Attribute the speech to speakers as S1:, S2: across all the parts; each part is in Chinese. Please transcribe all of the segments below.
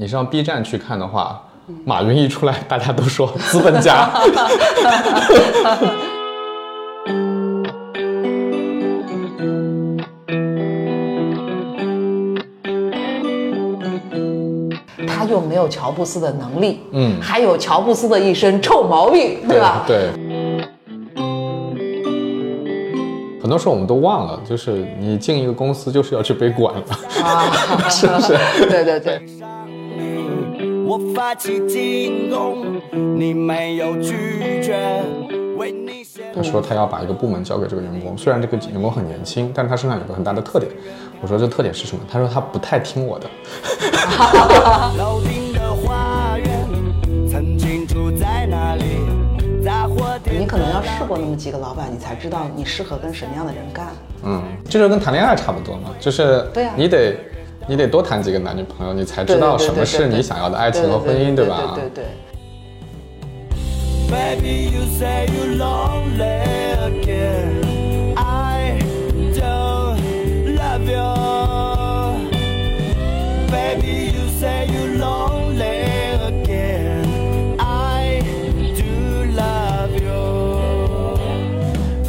S1: 你上 B 站去看的话，马云一出来，大家都说资本家。
S2: 他又没有乔布斯的能力，嗯，还有乔布斯的一身臭毛病，对吧？
S1: 对。很多时候我们都忘了，就是你进一个公司就是要去被管的，是不是？
S2: 对 对对。
S1: 他说他要把一个部门交给这个员工，虽然这个员工很年轻，但是他身上有个很大的特点。我说这特点是什么？他说他不太听我的。
S2: 你可能要试过那么几个老板，你才知道你适合跟什么样的人干。
S1: 嗯，就是跟谈恋爱差不多嘛，就是
S2: 对呀，
S1: 你得。你得多谈几个男女朋友，你才知道什么是你想要的爱情和婚姻，
S2: 对
S1: 吧？
S2: 对对。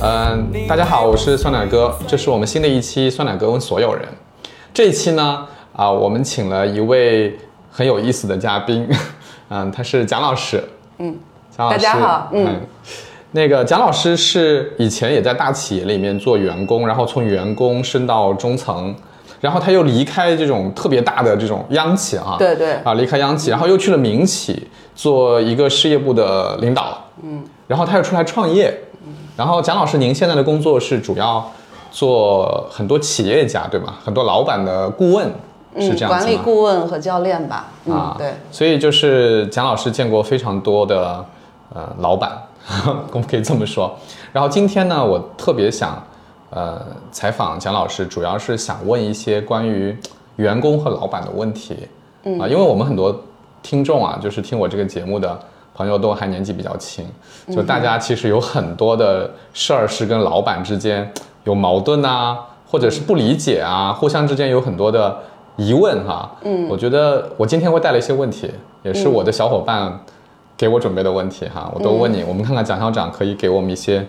S1: 嗯，大家好，我是酸奶哥，这是我们新的一期酸奶哥问所有人。这一期呢，啊，我们请了一位很有意思的嘉宾，嗯，他是蒋老师，
S2: 嗯，蒋老师，大家好，嗯，
S1: 那个蒋老师是以前也在大企业里面做员工，然后从员工升到中层，然后他又离开这种特别大的这种央企啊，
S2: 对对，
S1: 啊，离开央企，然后又去了民企做一个事业部的领导，嗯，然后他又出来创业，嗯，然后蒋老师，您现在的工作是主要。做很多企业家对吧？很多老板的顾问是这样子
S2: 管理顾问和教练吧。啊，对。
S1: 所以就是蒋老师见过非常多的呃老板，我们可以这么说。然后今天呢，我特别想呃采访蒋老师，主要是想问一些关于员工和老板的问题。嗯啊，因为我们很多听众啊，就是听我这个节目的朋友都还年纪比较轻，就大家其实有很多的事儿是跟老板之间。有矛盾啊，或者是不理解啊，互相之间有很多的疑问哈。嗯，我觉得我今天会带来一些问题，也是我的小伙伴给我准备的问题哈，我都问你，我们看看蒋校长可以给我们一些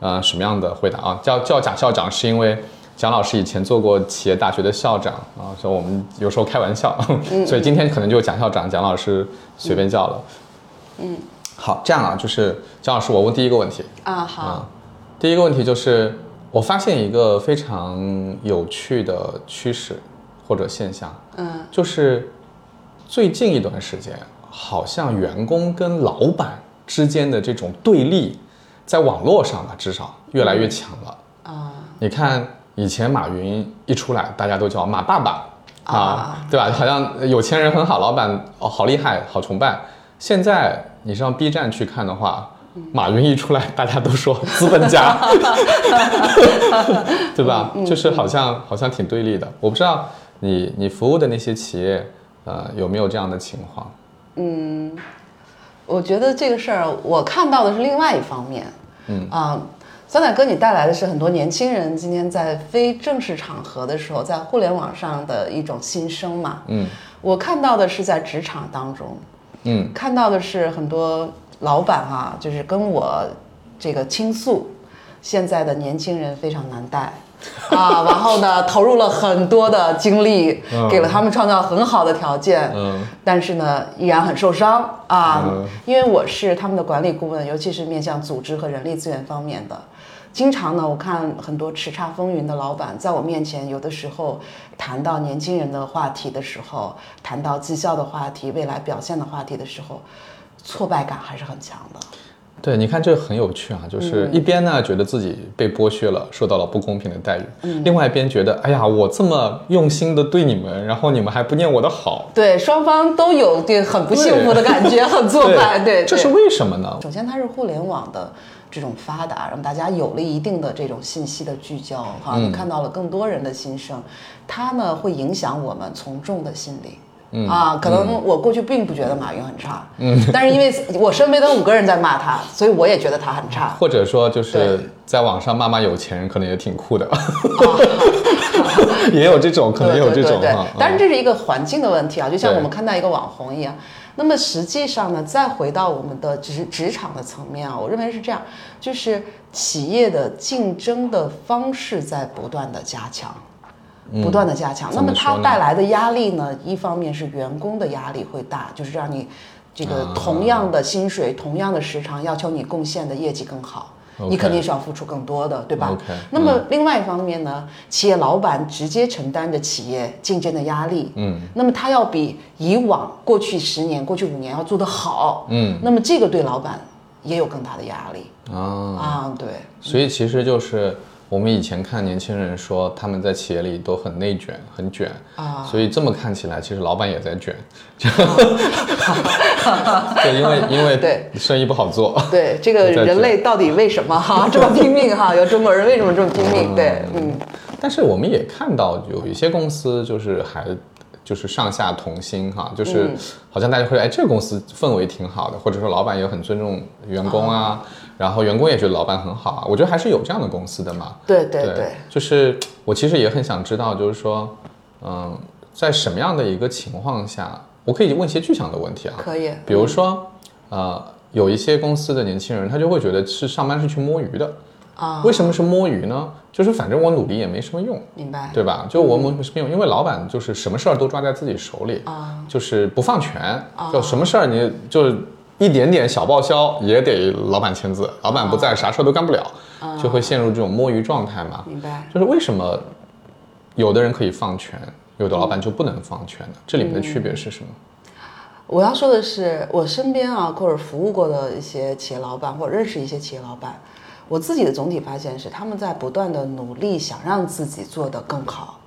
S1: 呃什么样的回答啊？叫叫蒋校长是因为蒋老师以前做过企业大学的校长啊，所以我们有时候开玩笑，所以今天可能就蒋校长、蒋老师随便叫了。嗯，好，这样啊，就是蒋老师，我问第一个问题
S2: 啊，好，
S1: 第一个问题就是。我发现一个非常有趣的趋势或者现象，嗯，就是最近一段时间，好像员工跟老板之间的这种对立，在网络上吧，至少越来越强了啊。你看，以前马云一出来，大家都叫马爸爸啊，对吧？好像有钱人很好，老板哦好厉害，好崇拜。现在你上 B 站去看的话。马云一出来，大家都说 资本家，对吧？就是好像好像挺对立的。我不知道你你服务的那些企业，呃，有没有这样的情况？
S2: 嗯，我觉得这个事儿，我看到的是另外一方面。嗯啊，酸奶哥，你带来的是很多年轻人今天在非正式场合的时候，在互联网上的一种心声嘛。嗯，我看到的是在职场当中，嗯，看到的是很多。老板哈，就是跟我这个倾诉，现在的年轻人非常难带。啊，然后呢，投入了很多的精力，给了他们创造很好的条件，嗯，但是呢，依然很受伤啊，因为我是他们的管理顾问，尤其是面向组织和人力资源方面的，经常呢，我看很多叱咤风云的老板在我面前，有的时候谈到年轻人的话题的时候，谈到绩效的话题、未来表现的话题的时候。挫败感还是很强的，
S1: 对，你看这很有趣啊，就是一边呢觉得自己被剥削了，受到了不公平的待遇，嗯，另外一边觉得，哎呀，我这么用心的对你们，然后你们还不念我的好，
S2: 对，双方都有点很不幸福的感觉，很挫败，对，
S1: 这是为什么呢？
S2: 首先，它是互联网的这种发达，让大家有了一定的这种信息的聚焦，哈，看到了更多人的心声，它呢会影响我们从众的心理。嗯啊，可能我过去并不觉得马云很差，嗯，但是因为我身边的五个人在骂他，所以我也觉得他很差。
S1: 或者说就是在网上骂骂有钱人，可能也挺酷的，也有这种，可能也有这种
S2: 哈。但是这是一个环境的问题啊，就像我们看到一个网红一样。那么实际上呢，再回到我们的职职场的层面啊，我认为是这样，就是企业的竞争的方式在不断的加强。不断的加强，那么它带来的压力呢？一方面是员工的压力会大，就是让你这个同样的薪水、同样的时长，要求你贡献的业绩更好，你肯定是要付出更多的，对吧？那么另外一方面呢，企业老板直接承担着企业竞争的压力，嗯，那么他要比以往过去十年、过去五年要做得好，嗯，那么这个对老板也有更大的压力啊。啊，对，
S1: 所以其实就是。我们以前看年轻人说他们在企业里都很内卷、很卷啊，所以这么看起来，其实老板也在卷。对，因为因为对生意不好做。
S2: 对，这个人类到底为什么哈 这么拼命哈？有中国人为什么这么拼命？对，嗯。
S1: 但是我们也看到有一些公司就是还就是上下同心哈，就是好像大家会哎这个公司氛围挺好的，或者说老板也很尊重员工啊。然后员工也觉得老板很好啊，我觉得还是有这样的公司的嘛。
S2: 对对对，
S1: 就是我其实也很想知道，就是说，嗯，在什么样的一个情况下，我可以问一些具象的问题啊？
S2: 可以。
S1: 比如说，呃，有一些公司的年轻人，他就会觉得是上班是去摸鱼的啊。为什么是摸鱼呢？就是反正我努力也没什么用，
S2: 明白？
S1: 对吧？就我没什么用，因为老板就是什么事儿都抓在自己手里啊，就是不放权，就什么事儿你就。一点点小报销也得老板签字，老板不在，啥事儿都干不了，就会陷入这种摸鱼状态嘛。
S2: 明白。
S1: 就是为什么有的人可以放权，有的老板就不能放权呢？这里面的区别是什么？
S2: 我要说的是，我身边啊，或者服务过的一些企业老板，或者认识一些企业老板，我自己的总体发现是，他们在不断的努力，想让自己做得更好。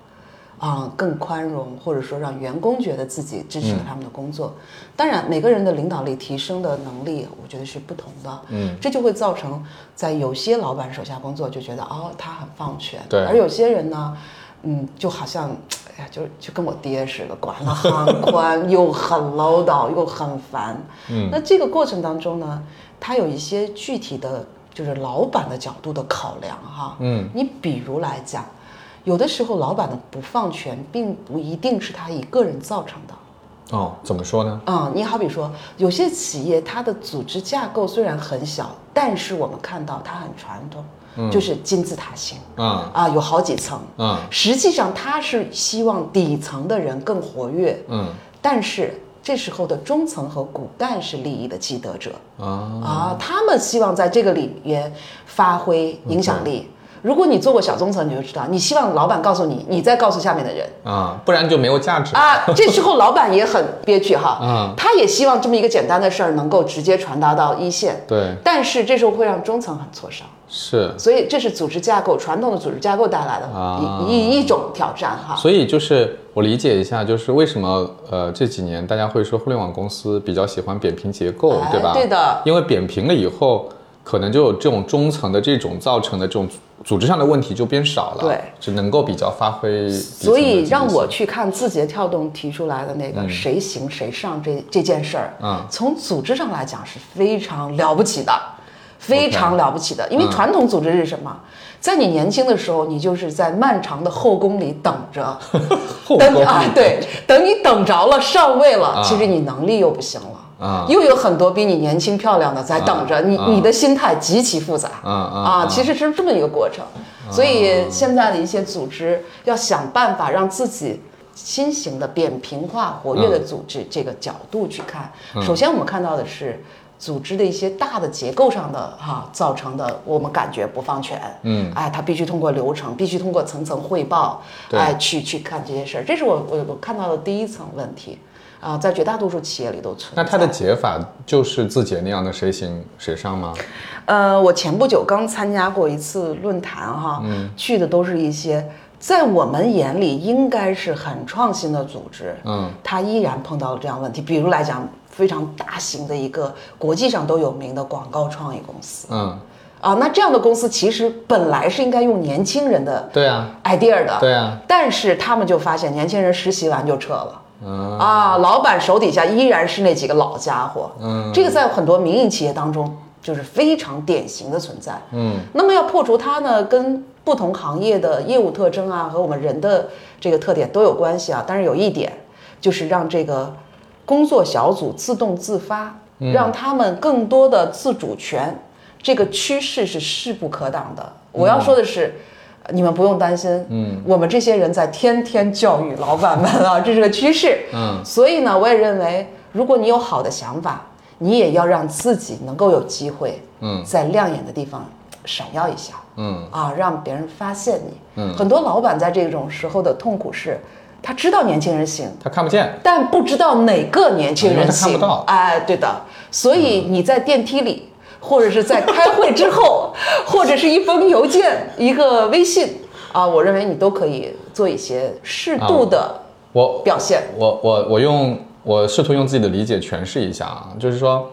S2: 啊，更宽容，或者说让员工觉得自己支持了他们的工作。当然，每个人的领导力提升的能力，我觉得是不同的。嗯，这就会造成在有些老板手下工作就觉得哦，他很放权。
S1: 对。
S2: 而有些人呢，嗯，就好像，哎呀，就就跟我爹似的，管得很宽，又很唠叨，又很烦。嗯。那这个过程当中呢，他有一些具体的，就是老板的角度的考量哈。嗯。你比如来讲。有的时候，老板的不放权，并不一定是他一个人造成的。
S1: 哦，怎么说呢？
S2: 嗯，你好比说，有些企业它的组织架构虽然很小，但是我们看到它很传统，就是金字塔型。啊啊，有好几层。嗯，实际上它是希望底层的人更活跃。嗯，但是这时候的中层和骨干是利益的既得者。啊啊，他们希望在这个里面发挥影响力。如果你做过小中层，你就知道，你希望老板告诉你，你再告诉下面的人
S1: 啊，不然就没有价值
S2: 啊。这时候老板也很憋屈哈，嗯，他也希望这么一个简单的事儿能够直接传达到一线，
S1: 对。
S2: 但是这时候会让中层很挫伤，
S1: 是。
S2: 所以这是组织架构传统的组织架构带来的一一一种挑战哈。
S1: 所以就是我理解一下，就是为什么呃这几年大家会说互联网公司比较喜欢扁平结构，对吧？
S2: 对的。
S1: 因为扁平了以后。可能就有这种中层的这种造成的这种组织上的问题就变少了，
S2: 对，
S1: 只能够比较发挥。
S2: 所以让我去看字节跳动提出来的那个谁行谁上这这件事儿，嗯，从组织上来讲是非常了不起的，非常了不起的。因为传统组织是什么？在你年轻的时候，你就是在漫长的后宫里等着，等啊，对，等你等着了上位了，其实你能力又不行了。啊，又有很多比你年轻漂亮的在等着你，你的心态极其复杂。啊啊，其实是这么一个过程。所以现在的一些组织要想办法让自己新型的扁平化、活跃的组织这个角度去看。首先，我们看到的是组织的一些大的结构上的哈造成的，我们感觉不放权。嗯，哎，它必须通过流程，必须通过层层汇报，哎，去去看这些事儿。这是我我我看到的第一层问题。啊，在绝大多数企业里都存在。
S1: 那它的解法就是字节那样的谁行谁上吗？
S2: 呃，我前不久刚参加过一次论坛哈，嗯去的都是一些在我们眼里应该是很创新的组织，嗯，它依然碰到了这样问题。比如来讲，非常大型的一个国际上都有名的广告创意公司，嗯，啊，那这样的公司其实本来是应该用年轻人的
S1: 对啊
S2: idea 的，
S1: 对啊，
S2: 但是他们就发现年轻人实习完就撤了。啊，老板手底下依然是那几个老家伙。嗯，这个在很多民营企业当中就是非常典型的存在。嗯，那么要破除它呢，跟不同行业的业务特征啊和我们人的这个特点都有关系啊。但是有一点，就是让这个工作小组自动自发，让他们更多的自主权。这个趋势是势不可挡的。我要说的是，你们不用担心，嗯，我们这些人在天天教育老板们啊，这是个趋势，嗯。所以呢，我也认为，如果你有好的想法，你也要让自己能够有机会，嗯，在亮眼的地方闪耀一下，嗯，啊，让别人发现你。嗯，很多老板在这种时候的痛苦是，他知道年轻人行，
S1: 他看不见，
S2: 但不知道哪个年轻人行，
S1: 看不到。
S2: 哎，对的。所以你在电梯里。或者是在开会之后，或者是一封邮件、一个微信啊，我认为你都可以做一些适度的
S1: 我
S2: 表现。
S1: 我我我用我试图用自己的理解诠释一下啊，就是说，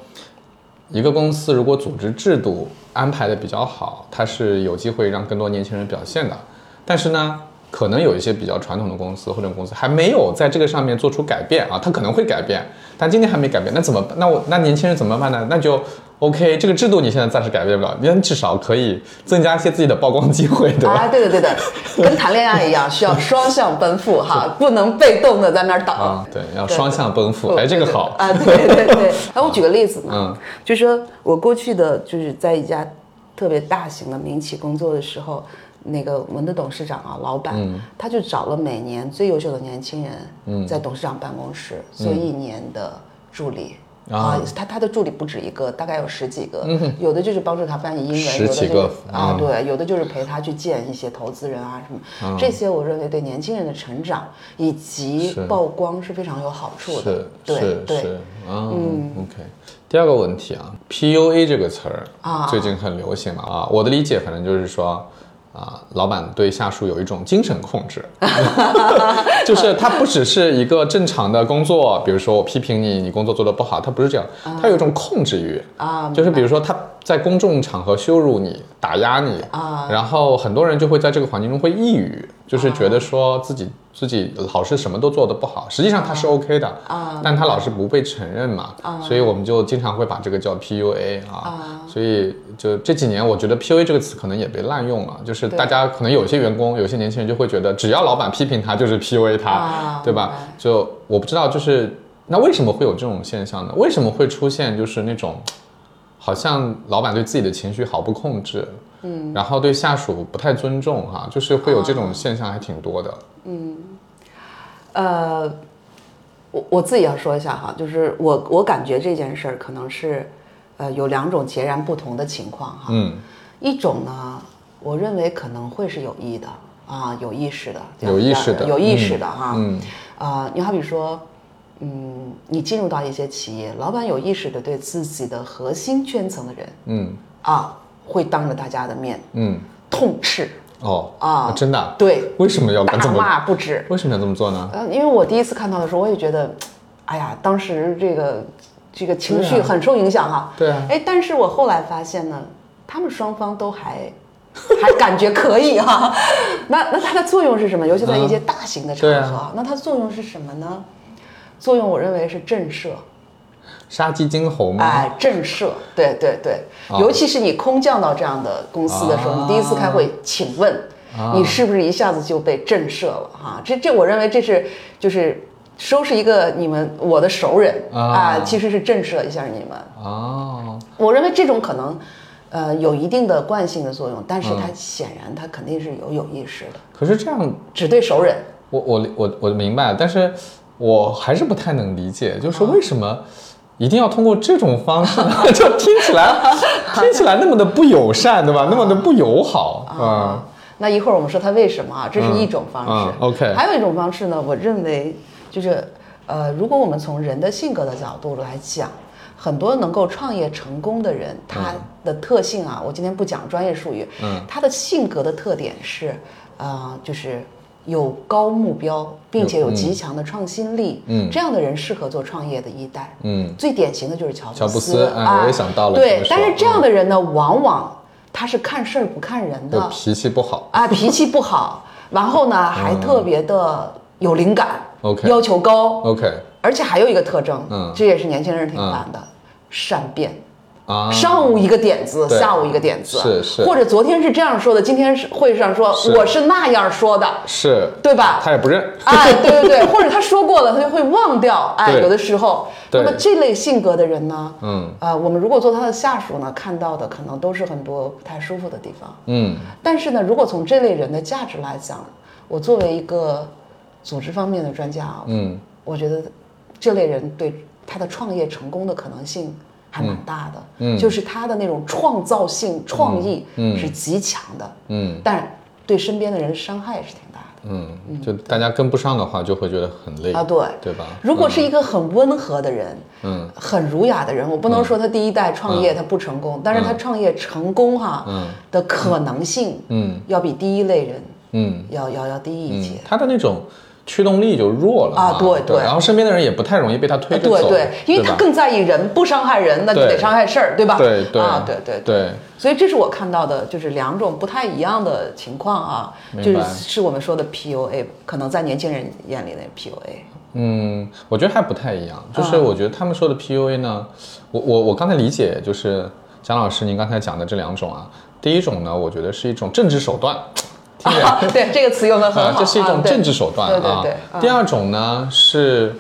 S1: 一个公司如果组织制度安排的比较好，它是有机会让更多年轻人表现的。但是呢，可能有一些比较传统的公司或者公司还没有在这个上面做出改变啊，它可能会改变，但今天还没改变，那怎么办？那我那年轻人怎么办呢？那就。OK，这个制度你现在暂时改变不了，你至少可以增加一些自己的曝光机会，对吧？
S2: 啊，对的对的，跟谈恋爱一样，需要双向奔赴哈，不能被动的在那儿等。
S1: 啊，对，要双向奔赴，哎，这个好
S2: 啊，对对对。哎，我举个例子嘛，嗯，就说我过去的就是在一家特别大型的民企工作的时候，那个我们的董事长啊，老板，他就找了每年最优秀的年轻人，嗯，在董事长办公室做一年的助理。啊，他他的助理不止一个，大概有十几个，有的就是帮助他翻译英文，有的就是啊，对，有的就是陪他去见一些投资人啊什么，这些我认为对年轻人的成长以及曝光是非常有好处的。
S1: 是是是，嗯，OK。第二个问题啊，PUA 这个词儿啊，最近很流行了啊，我的理解反正就是说。啊，老板对下属有一种精神控制，就是他不只是一个正常的工作，比如说我批评你，你工作做得不好，他不是这样，他有一种控制欲。啊，就是比如说他在公众场合羞辱你、打压你啊，然后很多人就会在这个环境中会抑郁，就是觉得说自己。自己老是什么都做得不好，实际上他是 OK 的啊，但他老是不被承认嘛，所以我们就经常会把这个叫 PUA 啊，所以就这几年我觉得 PUA 这个词可能也被滥用了，就是大家可能有些员工、有些年轻人就会觉得，只要老板批评他就是 PUA 他，对吧？就我不知道，就是那为什么会有这种现象呢？为什么会出现就是那种好像老板对自己的情绪毫不控制？嗯，然后对下属不太尊重哈，就是会有这种现象，还挺多的。嗯，
S2: 呃，我我自己要说一下哈，就是我我感觉这件事儿可能是，呃，有两种截然不同的情况哈。嗯，一种呢，我认为可能会是有意的啊，有意识的，
S1: 有意识的，
S2: 有意识的哈。嗯，啊，你好比说，嗯，你进入到一些企业，老板有意识的对自己的核心圈层的人，嗯，啊。会当着大家的面，嗯，痛斥
S1: 哦啊，真的，
S2: 对，
S1: 为什么要大
S2: 骂不止？
S1: 为什么要这么做呢？
S2: 呃，因为我第一次看到的时候，我也觉得，哎呀，当时这个这个情绪很受影响哈。
S1: 对啊。
S2: 哎，但是我后来发现呢，他们双方都还 还感觉可以哈。那那它的作用是什么？尤其在一些大型的场合，那它作用是什么呢？作用我认为是震慑。
S1: 杀鸡儆猴吗？
S2: 哎，震慑，对对对，尤其是你空降到这样的公司的时候，你第一次开会，请问你是不是一下子就被震慑了？哈，这这，我认为这是就是收拾一个你们我的熟人啊，其实是震慑一下你们哦。我认为这种可能，呃，有一定的惯性的作用，但是它显然它肯定是有有意识的。
S1: 可是这样
S2: 只对熟人，
S1: 我我我我明白，但是我还是不太能理解，就是为什么。一定要通过这种方式，就听起来听起来那么的不友善，对吧？那么的不友好啊。
S2: 那一会儿我们说他为什么啊？这是一种方式。
S1: OK。
S2: 还有一种方式呢？我认为就是，呃，如果我们从人的性格的角度来讲，很多能够创业成功的人，他的特性啊，我今天不讲专业术语，嗯，他的性格的特点是，呃，就是。有高目标，并且有极强的创新力，嗯，这样的人适合做创业的一代，嗯，最典型的就是乔
S1: 乔布斯，啊，我也想到了，
S2: 对，但是这样的人呢，往往他是看事儿不看人的，
S1: 脾气不好。
S2: 啊，脾气不好，然后呢还特别的有灵感
S1: ，OK。
S2: 要求高
S1: ，OK。
S2: 而且还有一个特征，
S1: 嗯。
S2: 这也是年轻人挺烦的，善变。
S1: 啊，
S2: 上午一个点子，下午一个点子，
S1: 是是。
S2: 或者昨天是这样说的，今天是会上说
S1: 是。
S2: 我是那样说的，
S1: 是，
S2: 对吧？
S1: 他也不认。
S2: 哎，对对对，或者他说过了，他就会忘掉。哎，有的时候，那么这类性格的人呢，
S1: 嗯。
S2: 啊、我们如果做他的下属呢，看到的可能都是很多不太舒服的地方。
S1: 嗯。
S2: 但是呢，如果从这类人的价值来讲，我作为一个组织方面的专家啊，
S1: 嗯。
S2: 我觉得这类人对他的创业成功的可能性还蛮大的。
S1: 嗯
S2: 就是他的那种创造性、创意
S1: 嗯
S2: 是极强的，
S1: 嗯。
S2: 但对身边的人伤害也是挺大的。
S1: 嗯，就大家跟不上的话，就会觉得很累。
S2: 啊，对，
S1: 对吧？
S2: 如果是一个很温和的人，
S1: 嗯。
S2: 很儒雅的人，我不能说他第一代创业他不成功，但是他创业成功哈、
S1: 嗯。
S2: 的可能性，
S1: 嗯。
S2: 要比第一类人
S1: 嗯。
S2: 要要要低一些。
S1: 嗯。，他的那种驱动力就弱了
S2: 啊
S1: 嘛
S2: 对对。
S1: 然后身边的人也不太容易被他推
S2: 哎
S1: 着走，
S2: 对对，因为他更在意人，不伤害人，那就得伤害事儿，对吧？
S1: 对对
S2: 啊，对对。
S1: 对。
S2: 所以这是我看到的，就是两种不太一样的情况啊，就是是我们说的 PUA，可能在年轻人眼里的 PUA。
S1: 嗯，我觉得还不太一样，就是
S2: 嗯
S1: 我觉得他们说的 PUA 呢，我我我刚才理解就是蒋老师您刚才讲的这两种啊，第一种呢，我觉得是一种政治手段，
S2: 对，这个词用的很
S1: 啊，
S2: 好，
S1: 这是一种政治手段啊。
S2: 对对对，啊
S1: 第二种呢是。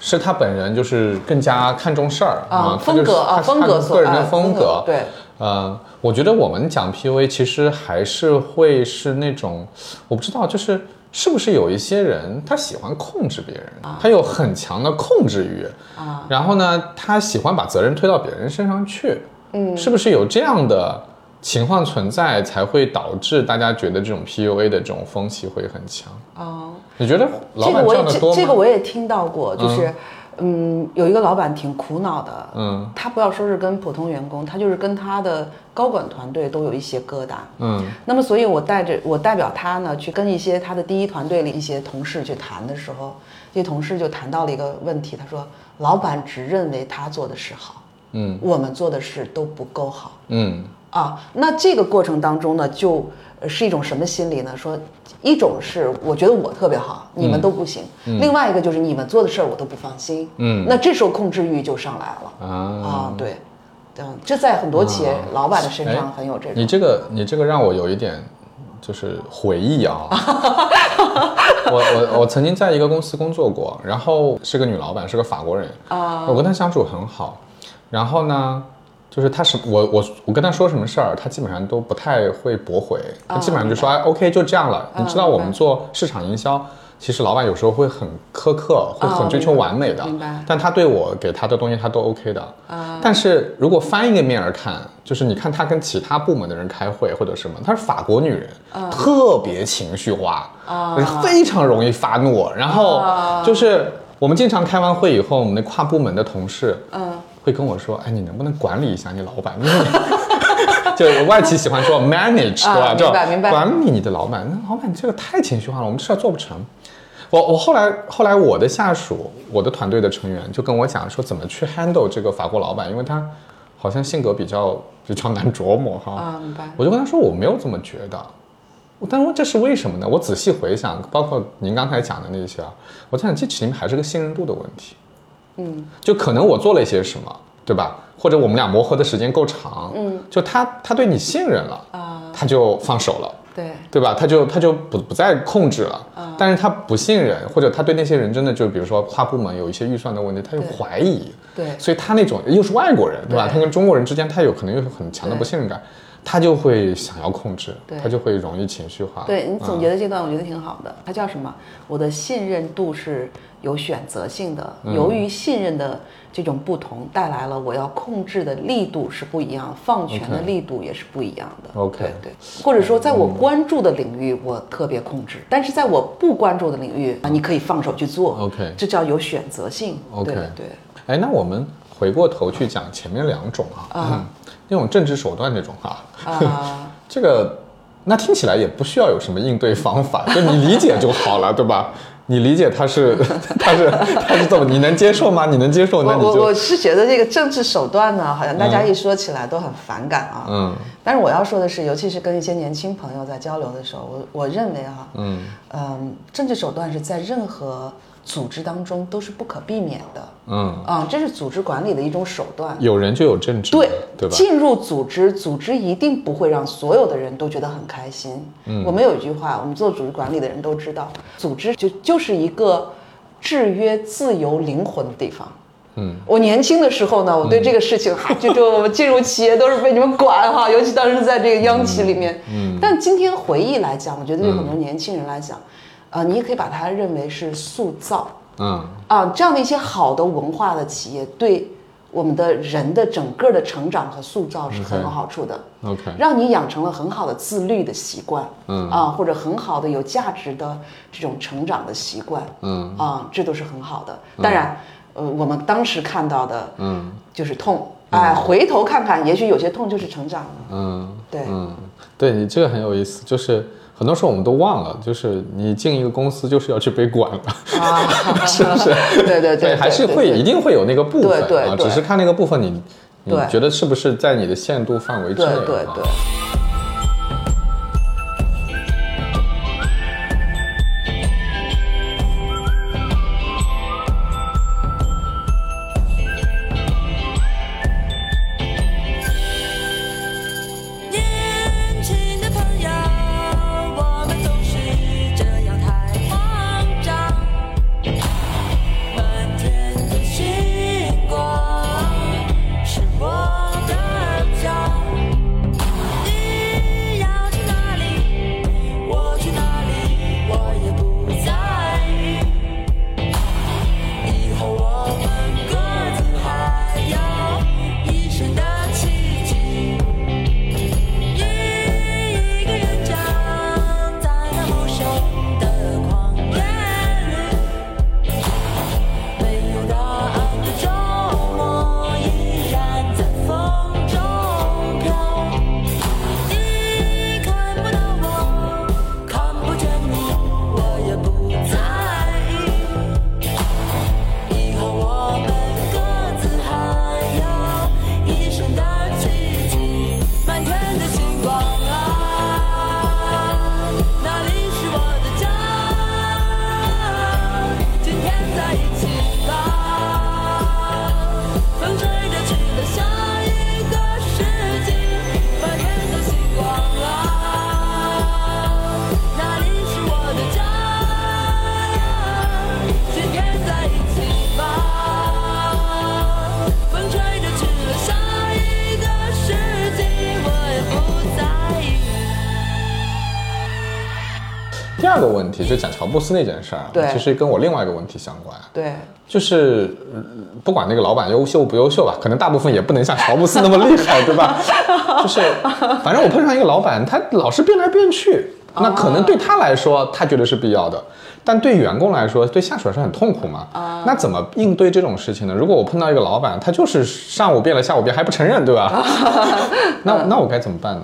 S1: 是他本人就是更加看重事儿
S2: 啊风格啊风格
S1: 个人的
S2: 啊风格
S1: 格。
S2: 对，
S1: 呃，我觉得我们讲 PUA 其实还是会是那种，我不知道，就是是不是有一些人他喜欢控制别人，他有很强的控制欲
S2: 啊，
S1: 然后呢，他喜欢把责任推到别人身上去，嗯，是不是有这样的情况存在，才会导致大家觉得这种 PUA 的这种风气会很强？
S2: 哦，
S1: 你觉得老板这样的多吗？
S2: 这这个我也听到过，就是嗯。有一个老板挺苦恼的，
S1: 嗯。
S2: 他不要说是跟普通员工，他就是跟他的高管团队都有一些疙瘩。
S1: 嗯。
S2: 那么，所以我带着我代表他呢，去跟一些他的第一团队里一些同事去谈的时候，这些同事就谈到了一个问题，他说，老板只认为他做的是好，
S1: 嗯。
S2: 我们做的事都不够好。
S1: 嗯
S2: 啊。那这个过程当中呢，就呃是一种什么心理呢？说一种是我觉得我特别好，你们都不行；另外一个就是你们做的事儿我都不放心。
S1: 嗯
S2: 那这时候控制欲就上来了
S1: 啊
S2: 啊，对。嗯，这在很多企业
S1: 啊
S2: 老板的身上
S1: 哎
S2: 很有这种。
S1: 你这个你这个让我有一点就是回忆啊。我我我曾经在一个公司工作过，然后是个女老板，是个法国人
S2: 啊
S1: 我跟她相处很好。然后呢，就是她是我我我跟他说什么事儿，他基本上都不太会驳回，他基本上就说、哎 OK 就这样了。你知道我们做市场营销。其实老板有时候会很苛刻，会很追求完美的，
S2: 明白
S1: 但他对我给他的东西他都 OK 的。但是如果翻一个面儿看，就是你看他跟其他部门的人开会或者什么，她是法国女人，特别情绪化，就是非常容易发怒。然后就是我们经常开完会以后，我们那跨部门的同事，
S2: 嗯，
S1: 会跟我说，哎，你能不能管理一下你老板？就外企喜欢说 manage，
S2: 啊
S1: 对吧？就管理你的老板，那老板这个太情绪化了，我们这事儿做不成。我我后来后来我的下属，我的团队的成员就跟我讲说怎么去 handle 这个法国老板，因为他好像性格比较比较难琢磨哈。
S2: 啊，明白。
S1: 我就跟他说我没有这么觉得，但是这是为什么呢？我仔细回想，包括您刚才讲的那些啊，我在想这其实还是个信任度的问题。
S2: 嗯，
S1: 就可能我做了一些什么，对吧？或者我们俩磨合的时间够长，
S2: 嗯，
S1: 就他他对你信任了，
S2: 啊，
S1: 他就放手了。
S2: 对，
S1: 对吧？他就他就不不再控制了，但是他不信任，或者他对那些人真的就比如说跨部门有一些预算的问题，他又怀疑，
S2: 对
S1: 所以他那种又是外国人，对吧？他跟中国人之间他有可能有很强的不信任感，他就会想要控制，他就会容易情绪化。
S2: 对你总
S1: 嗯
S2: 结的这段我觉得挺好的，它叫什么？我的信任度是有选择性的，
S1: 嗯
S2: 由于信任的这种不同，带来了我要控制的力度是不一样，放权的力度也是不一样的。
S1: OK
S2: 对对，或者说在我关注的领域我特别控制，但是在我不关注的领域啊，你可以放手去做。
S1: OK
S2: 这叫有选择性。
S1: OK
S2: 对对。
S1: 哎，那我们回过头去讲前面两种啊，嗯，那种政治手段这种哈、
S2: 啊，
S1: 这个那听起来也不需要有什么应对方法，就你理解就好了，对吧？你理解他是 他是他是这么，你能接受吗？你能接受，那你就
S2: 我我我是觉得这个政治手段呢，好像大家一说起来都很反感啊。
S1: 嗯
S2: 但是我要说的是，尤其是跟一些年轻朋友在交流的时候，我我认为哈、
S1: 嗯
S2: 嗯，政治手段是在任何组织当中都是不可避免的。
S1: 嗯，
S2: 啊、这是组织管理的一种手段。
S1: 有人就有政治，
S2: 对
S1: 对吧？
S2: 进入组织，组织一定不会让所有的人都觉得很开心。嗯，我们有一句话，我们做组织管理的人都知道，组织就就是一个制约自由灵魂的地方。
S1: 嗯，
S2: 我年轻的时候呢，我对这个事情，哈、就就我们进入企业都是被你们管哈，尤其当时在这个央企里面。嗯，但今天回忆来讲，我觉得对很多年轻人来讲，呃，你也可以把它认为是塑造。
S1: 嗯
S2: 啊，这样的一些好的文化的企业，对我们的人的整个的成长和塑造是很有好处的。
S1: ，OK，
S2: 让你养成了很好的自律的习惯，
S1: 嗯
S2: 啊，或者很好的有价值的这种成长的习惯，
S1: 嗯
S2: 啊，这都是很好的。当然，呃，我们当时看到的，
S1: 嗯
S2: 就是痛，哎，回头看看，也许有些痛就是成长了。
S1: 嗯
S2: 对，
S1: 嗯，对你这个很有意思，就是很多时候我们都忘了，就是你进一个公司就是要去被管了，
S2: 啊，
S1: 是不是？
S2: 对对对，
S1: 还是会一定会有那个部分啊，
S2: 对对对
S1: 只是看那个部分你你觉得是不是在你的限度范围之内？啊
S2: 对对对。
S1: 就讲乔布斯那件事儿其实跟我另外一个问题相关，
S2: 对，
S1: 就是呃不管那个老板优秀不优秀吧，可能大部分也不能像乔布斯那么厉害，对吧？就是 反正我碰上一个老板，他老是变来变去，那可能对他来说他觉得是必要的，但对员工来说，对下属来说很痛苦嘛。啊那怎么应对这种事情呢？如果我碰到一个老板，他就是上午变了，下午变还不承认，对吧？那那我该怎么办呢？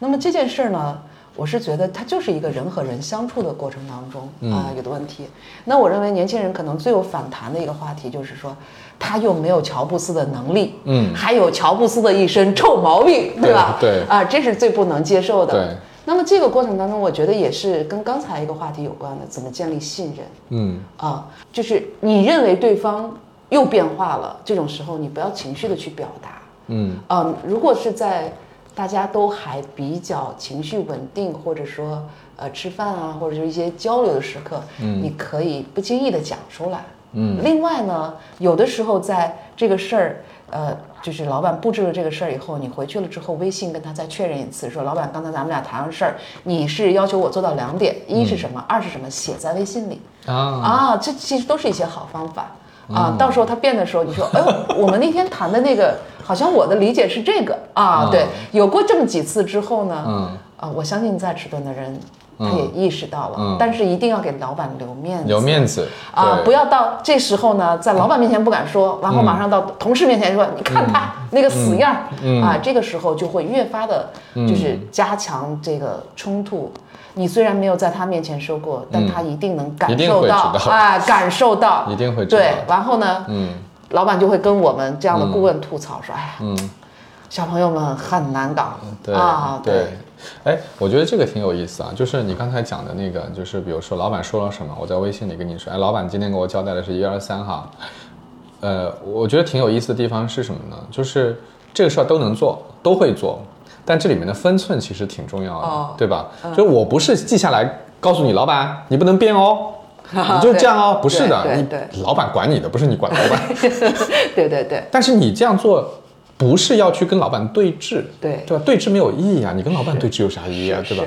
S2: 那么这件事儿呢，我是觉得它就是一个人和人相处的过程当中啊、有的问题。那我认为年轻人可能最有反弹的一个话题就是说，他又没有乔布斯的能力，
S1: 嗯
S2: 还有乔布斯的一身臭毛病，对吧？
S1: 对
S2: 啊，这是最不能接受的。
S1: 对。
S2: 那么这个过程当中，我觉得也是跟刚才一个话题有关的，怎么建立信任
S1: 嗯
S2: 啊？就是你认为对方又变化了，这种时候你不要情绪的去表达，
S1: 嗯
S2: 啊，如果是在大家都还比较情绪稳定，或者说呃吃饭啊，或者是一些交流的时刻，嗯，你可以不经意的讲出来。嗯，另外呢，有的时候在这个事儿，呃，就是老板布置了这个事儿以后，你回去了之后，微信跟他再确认一次，说老板刚才咱们俩谈的事儿，你是要求我做到两点，一是什么，二是什么，写在微信里。
S1: 啊
S2: 啊，这其实都是一些好方法啊。到时候他变的时候，你说，哎呦，我们那天谈的那个，好像我的理解是这个。啊。
S1: 嗯
S2: 对，有过这么几次之后呢，
S1: 嗯。
S2: 啊，我相信再迟钝的人，他也意识到了，
S1: 嗯。
S2: 但是一定要给老板留面子，
S1: 留面子
S2: 啊，不要到这时候呢，在老板面前不敢说，然后马上到同事面前说，你看他那个死样儿，啊，这个时候就会越发的，就是加强这个冲突。你虽然没有在他面前说过，但他一定能感受到，啊，感受到，
S1: 一定会知道。
S2: 对。然后呢，
S1: 嗯。
S2: 老板就会跟我们这样的顾问吐槽说，哎呀，
S1: 嗯。
S2: 小朋友们很难搞。
S1: 对
S2: 啊，
S1: 对，哎，我觉得这个挺有意思啊，就是你刚才讲的那个，就是比如说老板说了什么，我在微信里跟你说，哎，老板今天给我交代的是一二三哈，呃，我觉得挺有意思的地方是什么呢？就是这个事儿都能做，都会做，但这里面的分寸其实挺重要的，
S2: 哦
S1: 对吧？就是我不是记下来告诉你老板，你不能变 哦。你就这样哦，不是的，你
S2: 对对
S1: 老板管你的，不是你管老板。
S2: 对对对
S1: 但是你这样做，不是要去跟老板对峙，
S2: 对
S1: 对吧？对峙没有意义啊，你跟老板对峙有啥意义啊，对吧？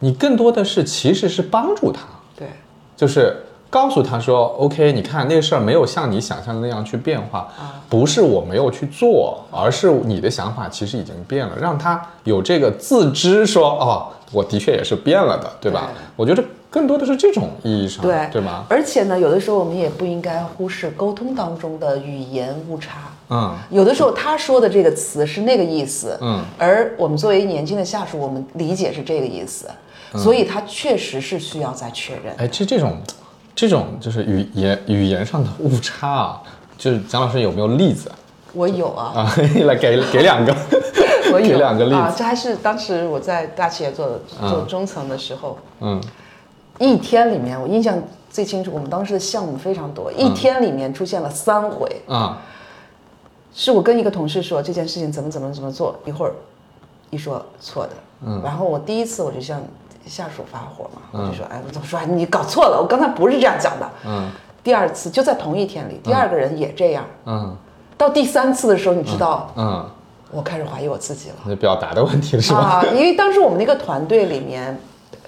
S1: 你更多的是其实是帮助他，
S2: 对
S1: 就是告诉他说，OK，你看那个事儿没有像你想象的那样去变化，
S2: 啊。
S1: 不是我没有去做，而是你的想法其实已经变了，让他有这个自知说，哦，我的确也是变了的，对吧？
S2: 对。
S1: 我觉得更多的是这种意义上，
S2: 对。
S1: 对吗？
S2: 而且呢，有的时候我们也不应该忽视沟通当中的语言误差。
S1: 嗯。
S2: 有的时候他说的这个词是那个意思，
S1: 嗯，
S2: 而我们作为年轻的下属，我们理解是这个意思，所以他确实是需要再确认。
S1: 哎，这这种，这种就是语言语言上的误差啊，就是蒋老师有没有例子？
S2: 我有啊，
S1: 啊？来给给两个，
S2: 我有。
S1: 给两个例
S2: 啊，
S1: 子。
S2: 这还是当时我在大企业做做
S1: 嗯。
S2: 中层的时候，
S1: 嗯。
S2: 一天里面我印象最清楚，我们当时的项目非常多，一天里面出现了三回，
S1: 啊。
S2: 是我跟一个同事说这件事情怎么怎么怎么做，一会儿一说错的，嗯，然后我第一次我就向下属发火嘛，我就说，哎，我怎么说，哎你搞错了，我刚才不是这样讲的，
S1: 嗯。
S2: 第二次就在同一天里，第二个人也这样，
S1: 嗯。
S2: 到第三次的时候，你知道，
S1: 嗯，
S2: 我开始怀疑我自己了。
S1: 那表达的问题是吧？
S2: 啊，因为当时我们那个团队里面，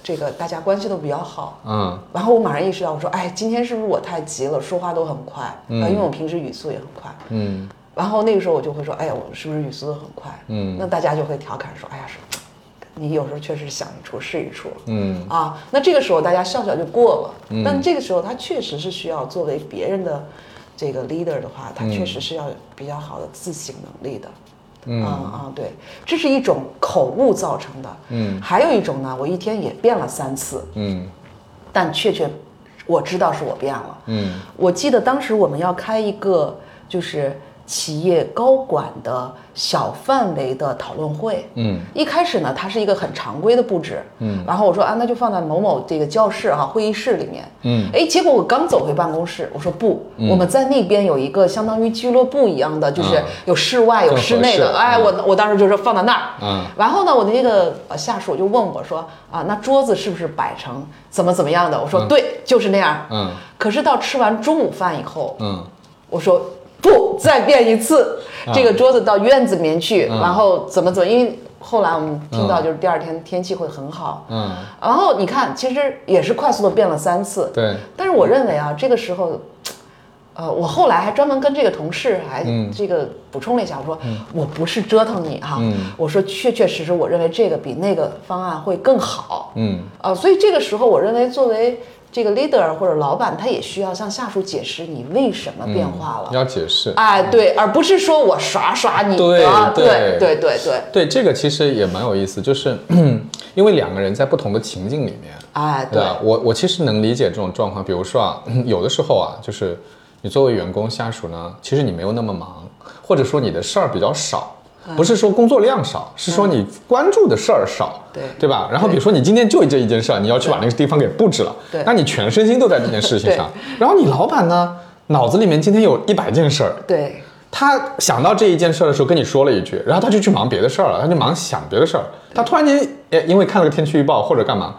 S2: 这个大家关系都比较好。
S1: 嗯。
S2: 然后我马上意识到，我说，哎，今天是不是我太急了，说话都很快？嗯，因为我平时语速也很快。
S1: 嗯。
S2: 然后那个时候我就会说，哎呀，我是不是语速都很快？
S1: 嗯。
S2: 那大家就会调侃说，哎呀，说你有时候确实想一出是一出。
S1: 嗯
S2: 啊，那这个时候大家笑笑就过了。但这个时候他确实是需要作为别人的这个 leader 的话，他确实是要有比较好的自省能力的。
S1: 嗯
S2: 啊啊，对，这是一种口误造成的。
S1: 嗯
S2: 还有一种呢，我一天也变了三次，
S1: 嗯
S2: 但确确我知道是我变了。
S1: 嗯
S2: 我记得当时我们要开一个就是企业高管的小范围的讨论会。
S1: 嗯。
S2: 一开始呢，它是一个很常规的布置，嗯，然后我说啊，那就放在某某这个教室哈、会议室里面，
S1: 嗯，
S2: 哎，结果我刚走回办公室，我说不，我们在那边有一个相当于俱乐部一样的，就是
S1: 嗯
S2: 有室外有室内的，
S1: 适
S2: 哎，
S1: 嗯
S2: 我我当时就说放在那儿，
S1: 嗯，
S2: 然后呢，我的那个呃下属就问我说啊，那桌子是不是摆成怎么怎么样的？我说对，就是那样，
S1: 嗯。
S2: 可是到吃完中午饭以后，
S1: 嗯。
S2: 我说不，再变一次，这个桌子到院子里面去，
S1: 嗯
S2: 然后怎么怎么，因为后来我们听到就是第二天天气会很好，
S1: 嗯，
S2: 然后你看其实也是快速的变了三次，
S1: 对，
S2: 但是我认为啊，这个时候。呃，我后来还专门跟这个同事还
S1: 嗯。
S2: 这个补充了一下，我说我不是折腾你哈，
S1: 嗯。
S2: 我说确确实实，我认为这个比那个方案会更好，
S1: 嗯。
S2: 啊，所以这个时候，我认为作为这个 leader 或者老板，他也需要向下属解释你为什么变化了。
S1: 要解释。
S2: 哎，对，而不是说我耍耍你
S1: 对
S2: 啊，
S1: 对
S2: 对对对对，
S1: 对，这个其实也蛮有意思，就是 因为两个人在不同的情境里面，
S2: 哎对
S1: 对？我我其实能理解这种状况，比如说啊，有的时候啊，就是你作为员工下属呢，其实你没有那么忙，或者说你的事儿比较少。不是说工作量少，是说你关注的事儿少，
S2: 对。
S1: 对吧？然后比如说你今天就这一件事儿，你要去把那个地方给布置了，
S2: 对。
S1: 那你全身心都在这件事情上。然后你老板呢，脑子里面今天有一百件事儿，
S2: 对。
S1: 他想到这一件事儿的时候跟你说了一句，然后他就去忙别的事儿了，他就忙想别的事儿。他突然间，诶，因为看了个天气预报或者干嘛，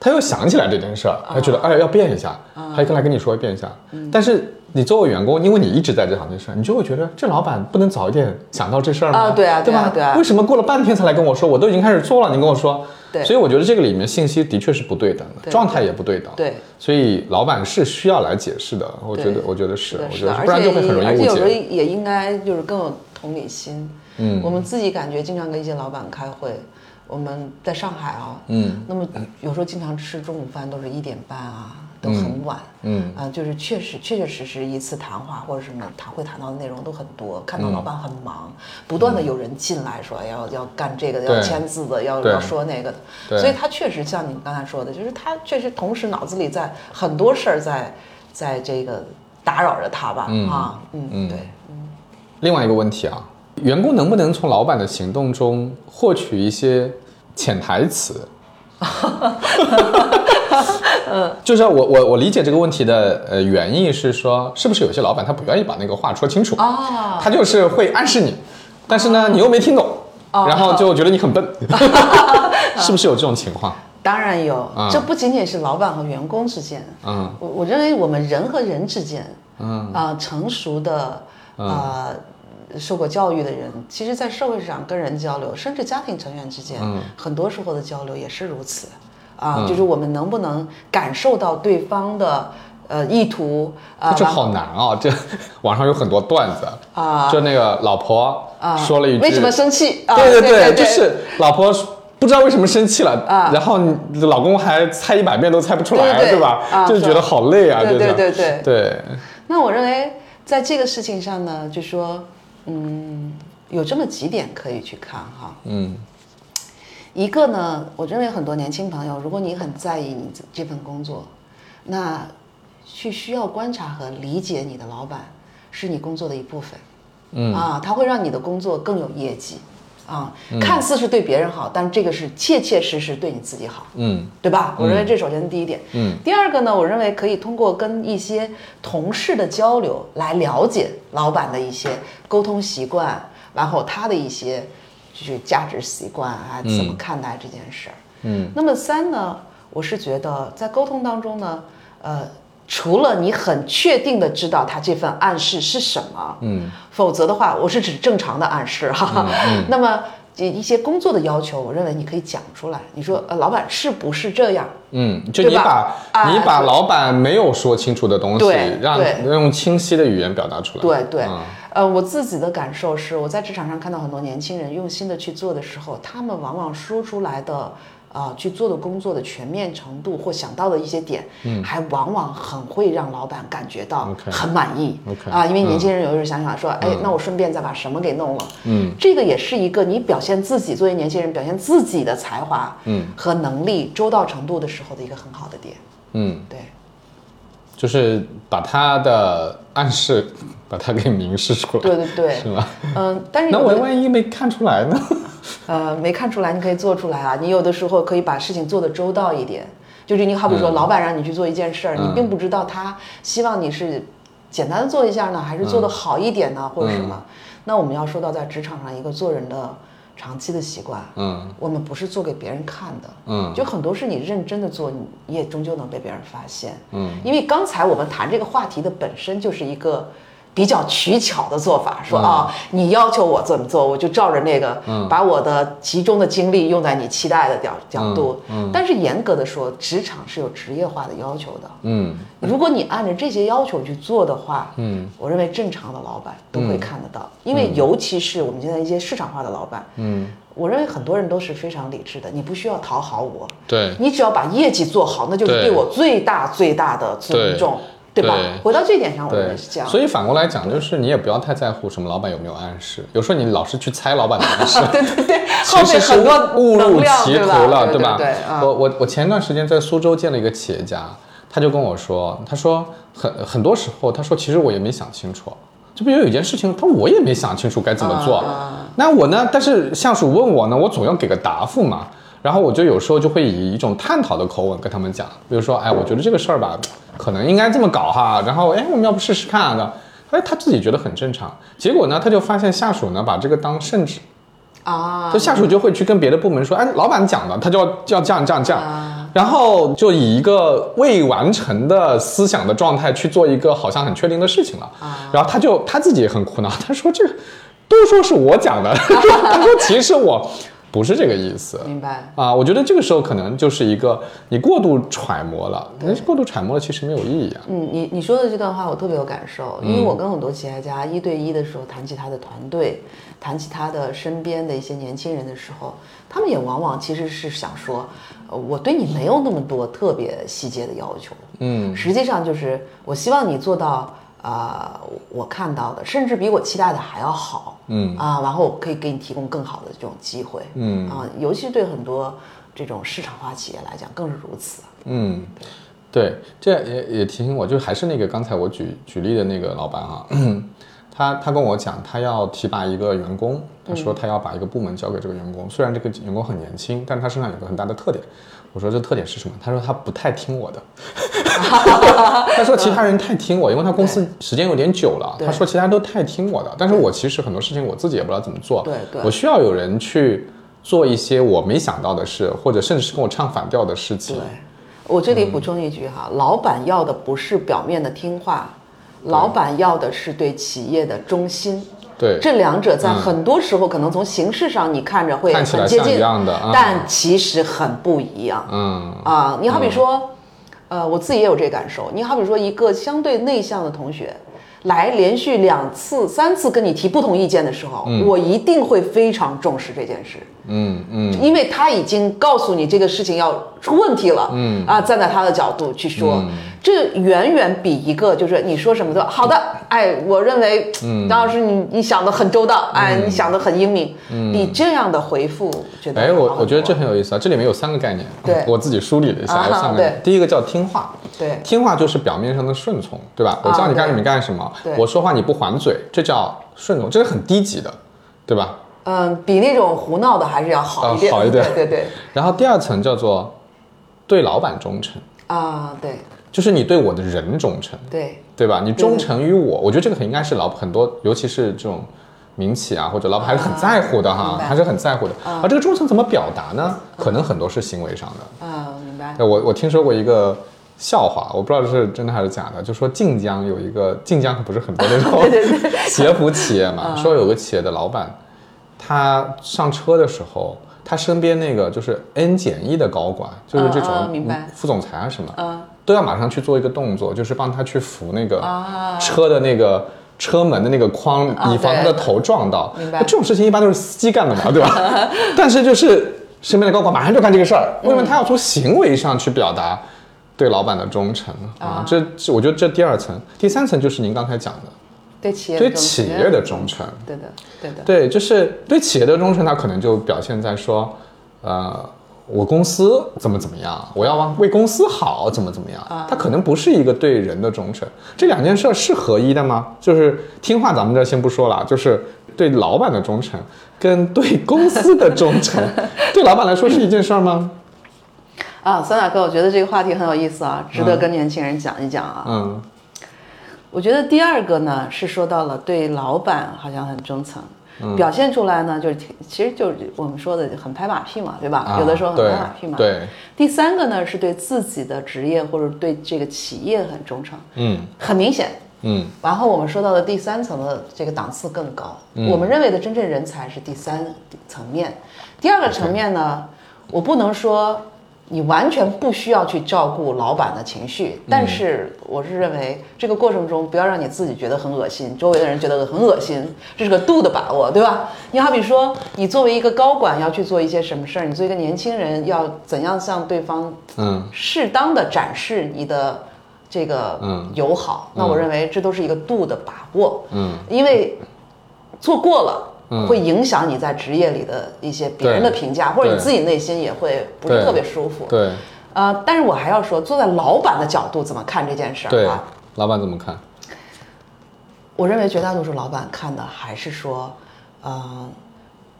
S1: 他又想起来这件事儿，他觉得哎要变一下，他就跟来跟你说变一下。但是你作为员工，因为你一直在这行这事儿，你就会觉得这老板不能早一点想到这事儿吗？
S2: 啊对啊
S1: 对吧？
S2: 对啊
S1: 为什么过了半天才来跟我说？我都已经开始做了，你跟我说。
S2: 对
S1: 所以我觉得这个里面信息的确是不对等的，状态也不对等。
S2: 对。
S1: 所以老板是需要来解释的，我觉得，我觉得是，我觉得不然就会很容易误
S2: 而且有时候
S1: 解。
S2: 也应该就是更有同理心。
S1: 嗯
S2: 我们自己感觉经常跟一些老板开会，我们在上海啊，
S1: 嗯
S2: 那么有时候经常吃中午饭都是一点半啊，都很晚。
S1: 嗯
S2: 啊、就是确实确确实实一次谈话或者什么谈会谈到的内容都很多，看到老板很忙，不断的有人进来说要要干这个的，要签字的，要要说那个的，所以他确实像你刚才说的，就是他确实同时脑子里在很多事儿在在这个打扰着他吧，
S1: 嗯
S2: 啊，嗯，
S1: 嗯
S2: 对，
S1: 另外一个问题啊，员工能不能从老板的行动中获取一些潜台词？就是我我我理解这个问题的呃原因是说，是不是有些老板他不愿意把那个话说清楚
S2: 啊
S1: 他就是会暗示你，但是呢你又没听懂，然后就觉得你很笨，是不是有这种情况？
S2: 当然有
S1: 啊，
S2: 这不仅仅是老板和员工之间，
S1: 嗯。
S2: 我我认为我们人和人之间，
S1: 嗯。
S2: 啊、成熟的啊、受过教育的人，其实，在社会上跟人交流，甚至家庭成员之间，
S1: 嗯
S2: 很多时候的交流也是如此。啊、
S1: 嗯
S2: 就是我们能不能感受到对方的呃意图啊？
S1: 这好难啊！这网上有很多段子
S2: 啊
S1: 就那个老婆
S2: 啊
S1: 说了一句，
S2: 为什么生气？啊、
S1: 对
S2: 对
S1: 对，就是老婆不知道为什么生气了，
S2: 啊
S1: 然后你老公还猜一百遍都猜不出来，
S2: 对
S1: 吧？
S2: 啊
S1: 就是觉得好累啊，
S2: 对对对对
S1: 对，
S2: 那我认为在这个事情上呢，就说，嗯，有这么几点可以去看哈。
S1: 嗯
S2: 一个呢，我认为很多年轻朋友，如果你很在意你这份工作，那去需要观察和理解你的老板是你工作的一部分。
S1: 嗯
S2: 啊，他会让你的工作更有业绩。啊，看似是对别人好，但这个是切切实实对你自己好。
S1: 嗯
S2: 对吧？我认为这首先是第一点。
S1: 嗯，
S2: 第二个呢，我认为可以通过跟一些同事的交流来了解老板的一些沟通习惯，然后他的一些就是价值习惯啊，怎么看待这件事儿。
S1: 嗯
S2: 那么三呢，我是觉得在沟通当中呢，呃，除了你很确定的知道他这份暗示是什么，
S1: 嗯，
S2: 否则的话，我是指正常的暗示哈。那么一一些工作的要求，我认为你可以讲出来。你说，呃，老板是不是这样？
S1: 嗯，就你把
S2: 啊
S1: 你把老板没有说清楚的东西，让
S2: 对
S1: 用清晰的语言表达出来。
S2: 对对，
S1: 嗯
S2: 呃，我自己的感受是，我在职场上看到很多年轻人用心的去做的时候，他们往往说出来的。啊、去做的工作的全面程度或想到的一些点，嗯，还往往很会让老板感觉到很满意
S1: OK，
S2: 啊，因为年
S1: 嗯
S2: 轻人有时候想想说，哎，那我顺便再把什么给弄了，
S1: 嗯，
S2: 这个也是一个你表现自己作为年轻人表现自己的才华，
S1: 嗯，
S2: 和能力周到程度的时候的一个很好的点，
S1: 嗯，
S2: 对。
S1: 就是把他的暗示把它给明示出来。
S2: 对对对，
S1: 是吗？
S2: 嗯，但是
S1: 那我万一没看出来呢？
S2: 呃，没看出来，你可以做出来啊。你有的时候可以把事情做得周到一点，就是你好比说，老板让你去做一件事儿，你并不知道他希望你是简单的做一下呢，还是做得好一点呢，或者什么。那我们要说到在职场上一个做人的长期的习惯，
S1: 嗯
S2: 我们不是做给别人看的，
S1: 嗯
S2: 就很多是你认真的做，你你也终究能被别人发现。
S1: 嗯，
S2: 因为刚才我们谈这个话题的本身就是一个比较取巧的做法，
S1: 嗯。
S2: 说啊，你要求我怎么做，我就照着那个，把我的集中的精力用在你期待的角角度。
S1: 嗯
S2: 但是严格的说，职场是有职业化的要求的。
S1: 嗯
S2: 如果你按照这些要求去做的话，
S1: 嗯，
S2: 我认为正常的老板都会看得到，因为尤其是我们现在一些市场化的老板，
S1: 嗯，
S2: 我认为很多人都是非常理智的，你不需要讨好我，
S1: 对，
S2: 你只要把业绩做好，那就是
S1: 对。
S2: 对我最大最大的尊重，
S1: 对
S2: 吧
S1: 对？
S2: 回到这点上，我认
S1: 对
S2: 为是这样。
S1: 所以反过来讲，就是你也不要太在乎什么老板有没有暗示，有时候你老是去猜老板的暗示，
S2: 对 对对，后面很多
S1: 误入，歧途？了，
S2: 对
S1: 吧？我我我前段时间在苏州见了一个企业家，他就跟我说，他说很很多时候，他说其实我也没想清楚。就比如有一件事情，他我也没想清楚该怎么做。
S2: 啊
S1: 那我呢？但是下属问我呢，我总要给个答复嘛。然后我就有时候就会以一种探讨的口吻跟他们讲，比如说，哎，我觉得这个事儿吧，可能应该这么搞哈。然后，哎，我们要不试试看啊？的，哎，他自己觉得很正常。结果呢，他就发现下属呢把这个当圣旨，
S2: 啊
S1: 就下属就会去跟别的部门说，哎，老板讲的，他就要要这样这样这样，然后就以一个未完成的思想的状态去做一个好像很确定的事情了，然后他就他自己也很苦恼，他说这个都说是我讲的，他说其实我不是这个意思。
S2: 明白。
S1: 啊，我觉得这个时候可能就是一个你过度揣摩了，那过度揣摩了其实没有意义啊。
S2: 嗯，你你说的这段话我特别有感受，因为我跟很多企业家一对一的时候谈起他的团队，谈起他的身边的一些年轻人的时候，他们也往往其实是想说，呃我对你没有那么多特别细节的要求，
S1: 嗯
S2: 实际上就是我希望你做到啊、呃我看到的，甚至比我期待的还要好，
S1: 嗯
S2: 啊，然后我可以给你提供更好的这种机会，
S1: 嗯
S2: 啊，尤其对很多这种市场化企业来讲更是如此。
S1: 嗯，对，这也也提醒我，就还是那个刚才我举举例的那个老板啊，他他跟我讲，他要提拔一个员工，他说他要把一个部门交给这个员工。虽然这个员工很年轻，但是他身上有个很大的特点。我说这特点是什么？他说他不太听我的。他说其他人太听我，因为他公司时间有点久了。他说其他人都太听我的，但是我其实很多事情我自己也不知道怎么做。
S2: 对对
S1: 我需要有人去做一些我没想到的事，或者甚至是跟我唱反调的事情
S2: 对。，我这里补充一句哈，老板要的不是表面的听话，老板要的是对企业的忠心。
S1: 对，
S2: 这两者在很多时候可能从形式上你看着会很接近
S1: 一样的，啊
S2: 但其实很不一样。
S1: 嗯。
S2: 啊，你好比说，呃，我自己也有这感受。你好比说，一个相对内向的同学，来连续两次、三次跟你提不同意见的时候，我一定会非常重视这件事，
S1: 嗯嗯。
S2: 因为他已经告诉你这个事情要出问题了。嗯。啊，站在他的角度去说，这远远比一个就是你说什么都好的，哎，我认为，嗯，张老师你你想的很周到，哎，你想的很英明，比这样的回复觉得
S1: 哎，我我觉得这很有意思啊，这里面有三个概念，
S2: 对。
S1: 我自己梳理了一下，
S2: 啊
S1: 有三个第一个叫听话，
S2: 对。
S1: 听话就是表面上的顺从，对吧？我
S2: 啊
S1: 叫你干什么你干什么
S2: 对，
S1: 我说话你不还嘴，这叫顺从，这是很低级的，对吧？
S2: 嗯，比那种胡闹的还是要好一点，
S1: 啊好一点。
S2: 对对对，
S1: 然后第二层叫做对老板忠诚，
S2: 啊，对
S1: 就是你对我的人忠诚，
S2: 对。
S1: 对吧？你忠诚于我，我觉得这个很应该是老很多，尤其是这种民企啊或者老板还是很在乎的哈，还是很在乎的。而这个忠诚怎么表达呢？可能很多是行为上的。
S2: 啊，明白，
S1: 我我听说过一个笑话，我不知道是真的还是假的，就说晋江有一个晋江可不是很多那种 鞋服企业嘛，说有个企业的老板，他上车的时候，他身边那个就是 N 减一的高管，就是这种副总裁啊什么，
S2: 嗯
S1: 都要马上去做一个动作，就是帮他去扶那个
S2: 啊
S1: 车的那个。车门的那个框，
S2: 啊
S1: 以防他的头撞到。
S2: 明白
S1: 那这种事情一般都是司机干的嘛，对吧？但是就是身边的高管马上就干这个事儿，
S2: 嗯
S1: 为什么他要从行为上去表达对老板的忠诚啊？这这，我觉得这第二层，第三层就是您刚才讲的，
S2: 对企业
S1: 对企业的忠诚。
S2: 对的对的，
S1: 对，就是对企业的忠诚，它可能就表现在说，呃，我公司怎么怎么样，我要为公司好，怎么怎么样。他可能不是一个对人的忠诚。这两件事儿是合一的吗？就是听话，咱们这先不说了，就是对老板的忠诚跟对公司的忠诚，对老板来说是一件事儿吗？
S2: 啊，酸奶哥，我觉得这个话题很有意思啊，值得跟年轻人讲一讲啊。
S1: 嗯
S2: 我觉得第二个呢是说到了对老板好像很忠诚，表现出来呢就是挺其实就是我们说的很拍马屁嘛，对吧？
S1: 啊
S2: 有的时候很拍马屁嘛。
S1: 对，
S2: 第三个呢是对自己的职业或者对这个企业很忠诚，
S1: 嗯
S2: 很明显。
S1: 嗯
S2: 然后我们说到的第三层的这个档次更高，我们认为的真正人才是第三层面。第二个层面呢，我不能说你完全不需要去照顾老板的情绪，但是我是认为这个过程中不要让你自己觉得很恶心，周围的人觉得很恶心，这是个度的把握，对吧？你好比说，你作为一个高管要去做一些什么事儿，你作为一个年轻人要怎样向对方
S1: 嗯。
S2: 适当的展示你的这个
S1: 嗯。
S2: 友好，那我认为这都是一个度的把握，
S1: 嗯，
S2: 因为做过了。
S1: 嗯
S2: 会影响你在职业里的一些别人的评价，或者你自己内心也会不是特别舒服。
S1: 对
S2: 呃，但是我还要说，坐在老板的角度怎么看这件事儿
S1: 对
S2: 啊？，
S1: 老板怎么看？
S2: 我认为绝大多数老板看的还是说，呃，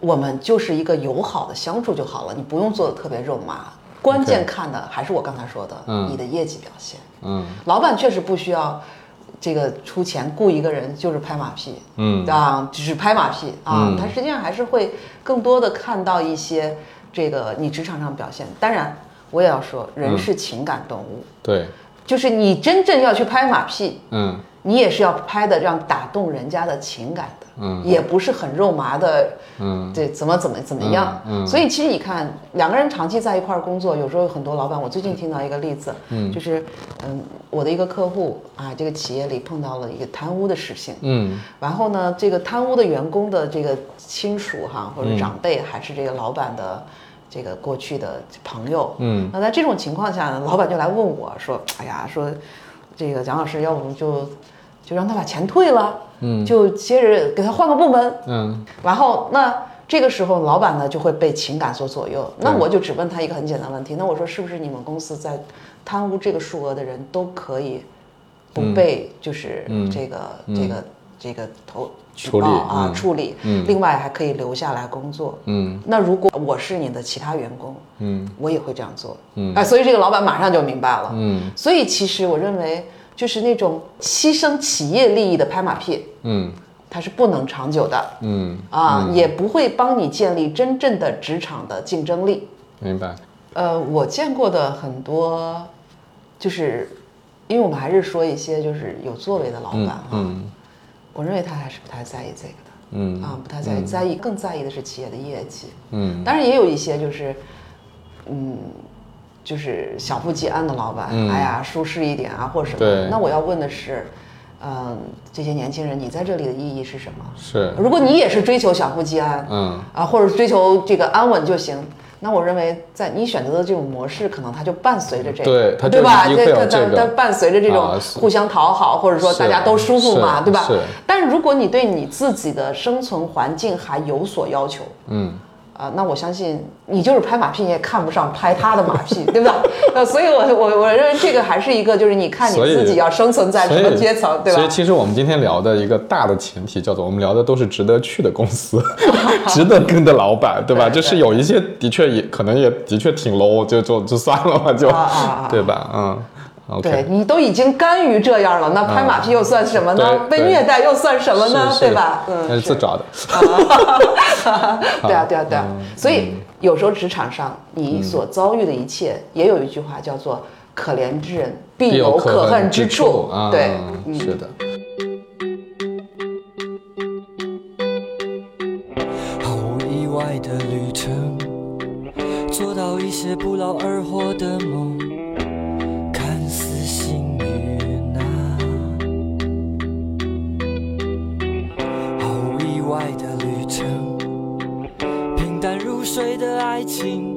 S2: 我们就是一个友好的相处就好了，你不用做的特别肉麻。关键看的还是我刚才说的，
S1: 嗯
S2: 你的业绩表现。
S1: 嗯
S2: 老板确实不需要这个出钱雇一个人就是拍马屁，
S1: 嗯。
S2: 啊，只是拍马屁啊，
S1: 嗯。
S2: 他实际上还是会更多的看到一些这个你职场上表现。当然，我也要说，人
S1: 嗯。
S2: 是情感动物，
S1: 对，
S2: 就是你真正要去拍马屁，
S1: 嗯
S2: 你也是要拍的让打动人家的情感的，
S1: 嗯。
S2: 也不是很肉麻的，
S1: 嗯。
S2: 对，怎么怎么怎么样。
S1: 嗯嗯。
S2: 所以其实你看，两个人长期在一块儿工作，有时候有很多老板，我最近听到一个例子，嗯，就是嗯，我的一个客户啊，这个企业里碰到了一个贪污的事情，
S1: 嗯。
S2: 然后呢，这个贪污的员工的这个亲属哈，或者长辈，还是这个老板的这个过去的朋友。
S1: 嗯。
S2: 那在这种情况下呢，老板就来问我说：“哎呀，说这个蒋老师，要不就就让他把钱退了，
S1: 嗯。
S2: 就接着给他换个部门。
S1: 嗯。
S2: 然后那这个时候，老板呢就会被情感所左右。那我就只问他一个很简单的问题，那我说是不是你们公司在贪污这个数额的人都可以不被就是
S1: 嗯。
S2: 这个、这个这个投举
S1: 处理
S2: 报啊、
S1: 嗯。
S2: 处理，
S1: 嗯。
S2: 另外还可以留下来工作。
S1: 嗯。
S2: 那如果我是你的其他员工，
S1: 嗯。
S2: 我也会这样做。
S1: 嗯。
S2: 哎，所以这个老板马上就明白了。
S1: 嗯。
S2: 所以其实我认为，就是那种牺牲企业利益的拍马屁，
S1: 嗯。
S2: 它是不能长久的。
S1: 嗯，
S2: 啊，也不会帮你建立真正的职场的竞争力。
S1: 明白。
S2: 呃，我见过的很多，就是因为我们还是说一些就是有作为的老板
S1: 嗯
S2: 我认为他还是不太在意这个的。
S1: 嗯。
S2: 啊，不太在意，在意更在意的是企业的业绩。
S1: 嗯。
S2: 当然也有一些就是，嗯，就是小富即安的老板，
S1: 嗯
S2: 哎呀，舒适一点啊，或者什么
S1: 对。
S2: 那我要问的是，嗯、这些年轻人，你在这里的意义是什么？
S1: 是
S2: 如果你也是追求小富即安，
S1: 嗯
S2: 啊，或者追求这个安稳就行。那我认为，在你选择的这种模式，可能它就伴随着这个，
S1: 对它就
S2: 吧？它
S1: 这个
S2: 它伴随着这种互相讨好，或者说大家都舒服嘛，对吧
S1: 是？
S2: 但是如果你对你自己的生存环境还有所要求，
S1: 嗯
S2: 啊、那我相信你就是拍马屁，你也看不上拍他的马屁，对吧？呃，所以我我我认为这个还是一个，就是你看你自己要生存在什么阶层，对吧
S1: 所以？其实我们今天聊的一个大的前提叫做，我们聊的都是值得去的公司，值得跟的老板，对吧？就是有一些的确也可能也的确挺 low，就就就算了吧，就
S2: 啊啊啊
S1: 对吧？嗯
S2: 对。你都已经甘于这样了，那拍马屁又算什么呢？被虐待又算什么呢？对吧？嗯，
S1: 那是自找的。
S2: 对啊，对啊，对啊。
S1: 嗯
S2: 所以有时候职场上你所遭遇的一切，也有一句话叫做“可怜之人必有可恨之处”。
S1: 啊，
S2: 对，嗯
S1: 是的。
S3: 毫无意外的旅程，做到一些不劳而获的梦，爱情，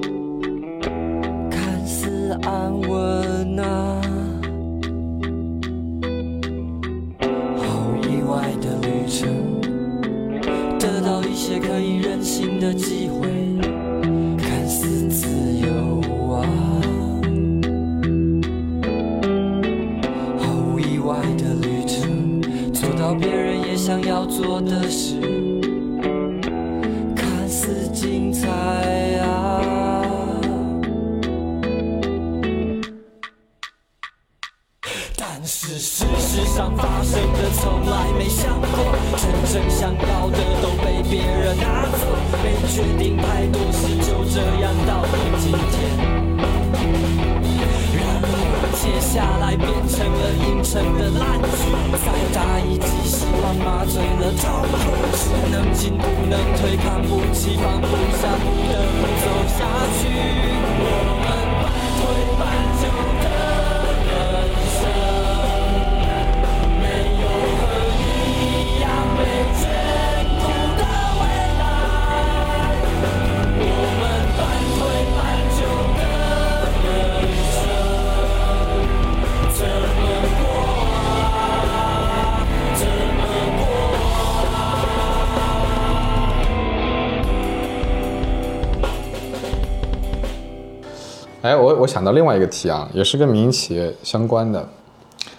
S3: 从来没想过，真正想要的都被别人拿走，没决定太多事，就这样到了今天。然而接下来变成了阴沉的烂剧，再大一剂希望麻醉了痛苦，只能进不能退，扛不起放不下，不得不走下去。
S1: 哎，我我想到另外一个题啊，也是跟民营企业相关的，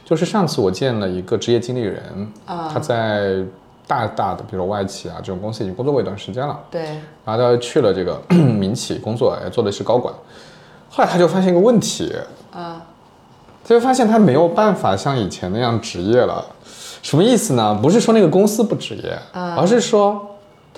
S1: 就是上次我见了一个职业经理人，
S2: 啊。
S1: 他在大大的比如说外企啊这种公司已经工作过一段时间了，
S2: 对，
S1: 然后他去了这个 民企工作，也做的是高管，后来他就发现一个问题，
S2: 啊，
S1: 他就发现他没有办法像以前那样职业了，什么意思呢？不是说那个公司不职业，而是说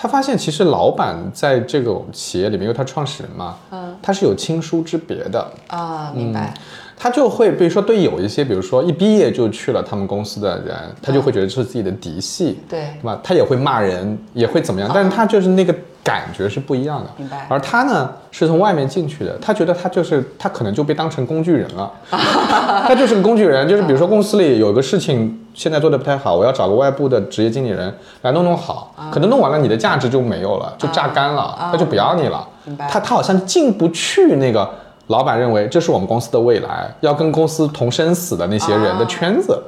S1: 他发现其实老板在这个企业里面，因为他创始人嘛，
S2: 嗯。
S1: 他是有亲疏之别的，
S2: 啊，明白。
S1: 他就会比如说对有一些，比如说一毕业就去了他们公司的人，他就会觉得这是自己的嫡系，
S2: 对。
S1: 对吧？他也会骂人，也会怎么样，但是他就是那个感觉是不一样的。
S2: 明白
S1: 而他呢是从外面进去的，他觉得他就是他可能就被当成工具人了，他就是个工具人，就是比如说公司里有个事情现在做的不太好，我要找个外部的职业经理人来弄弄好，可能弄完了你的价值就没有了，就榨干了，他就不要你了。
S2: 明白
S1: 他他好像进不去那个老板认为这是我们公司的未来，要跟公司同生死的那些人的圈子。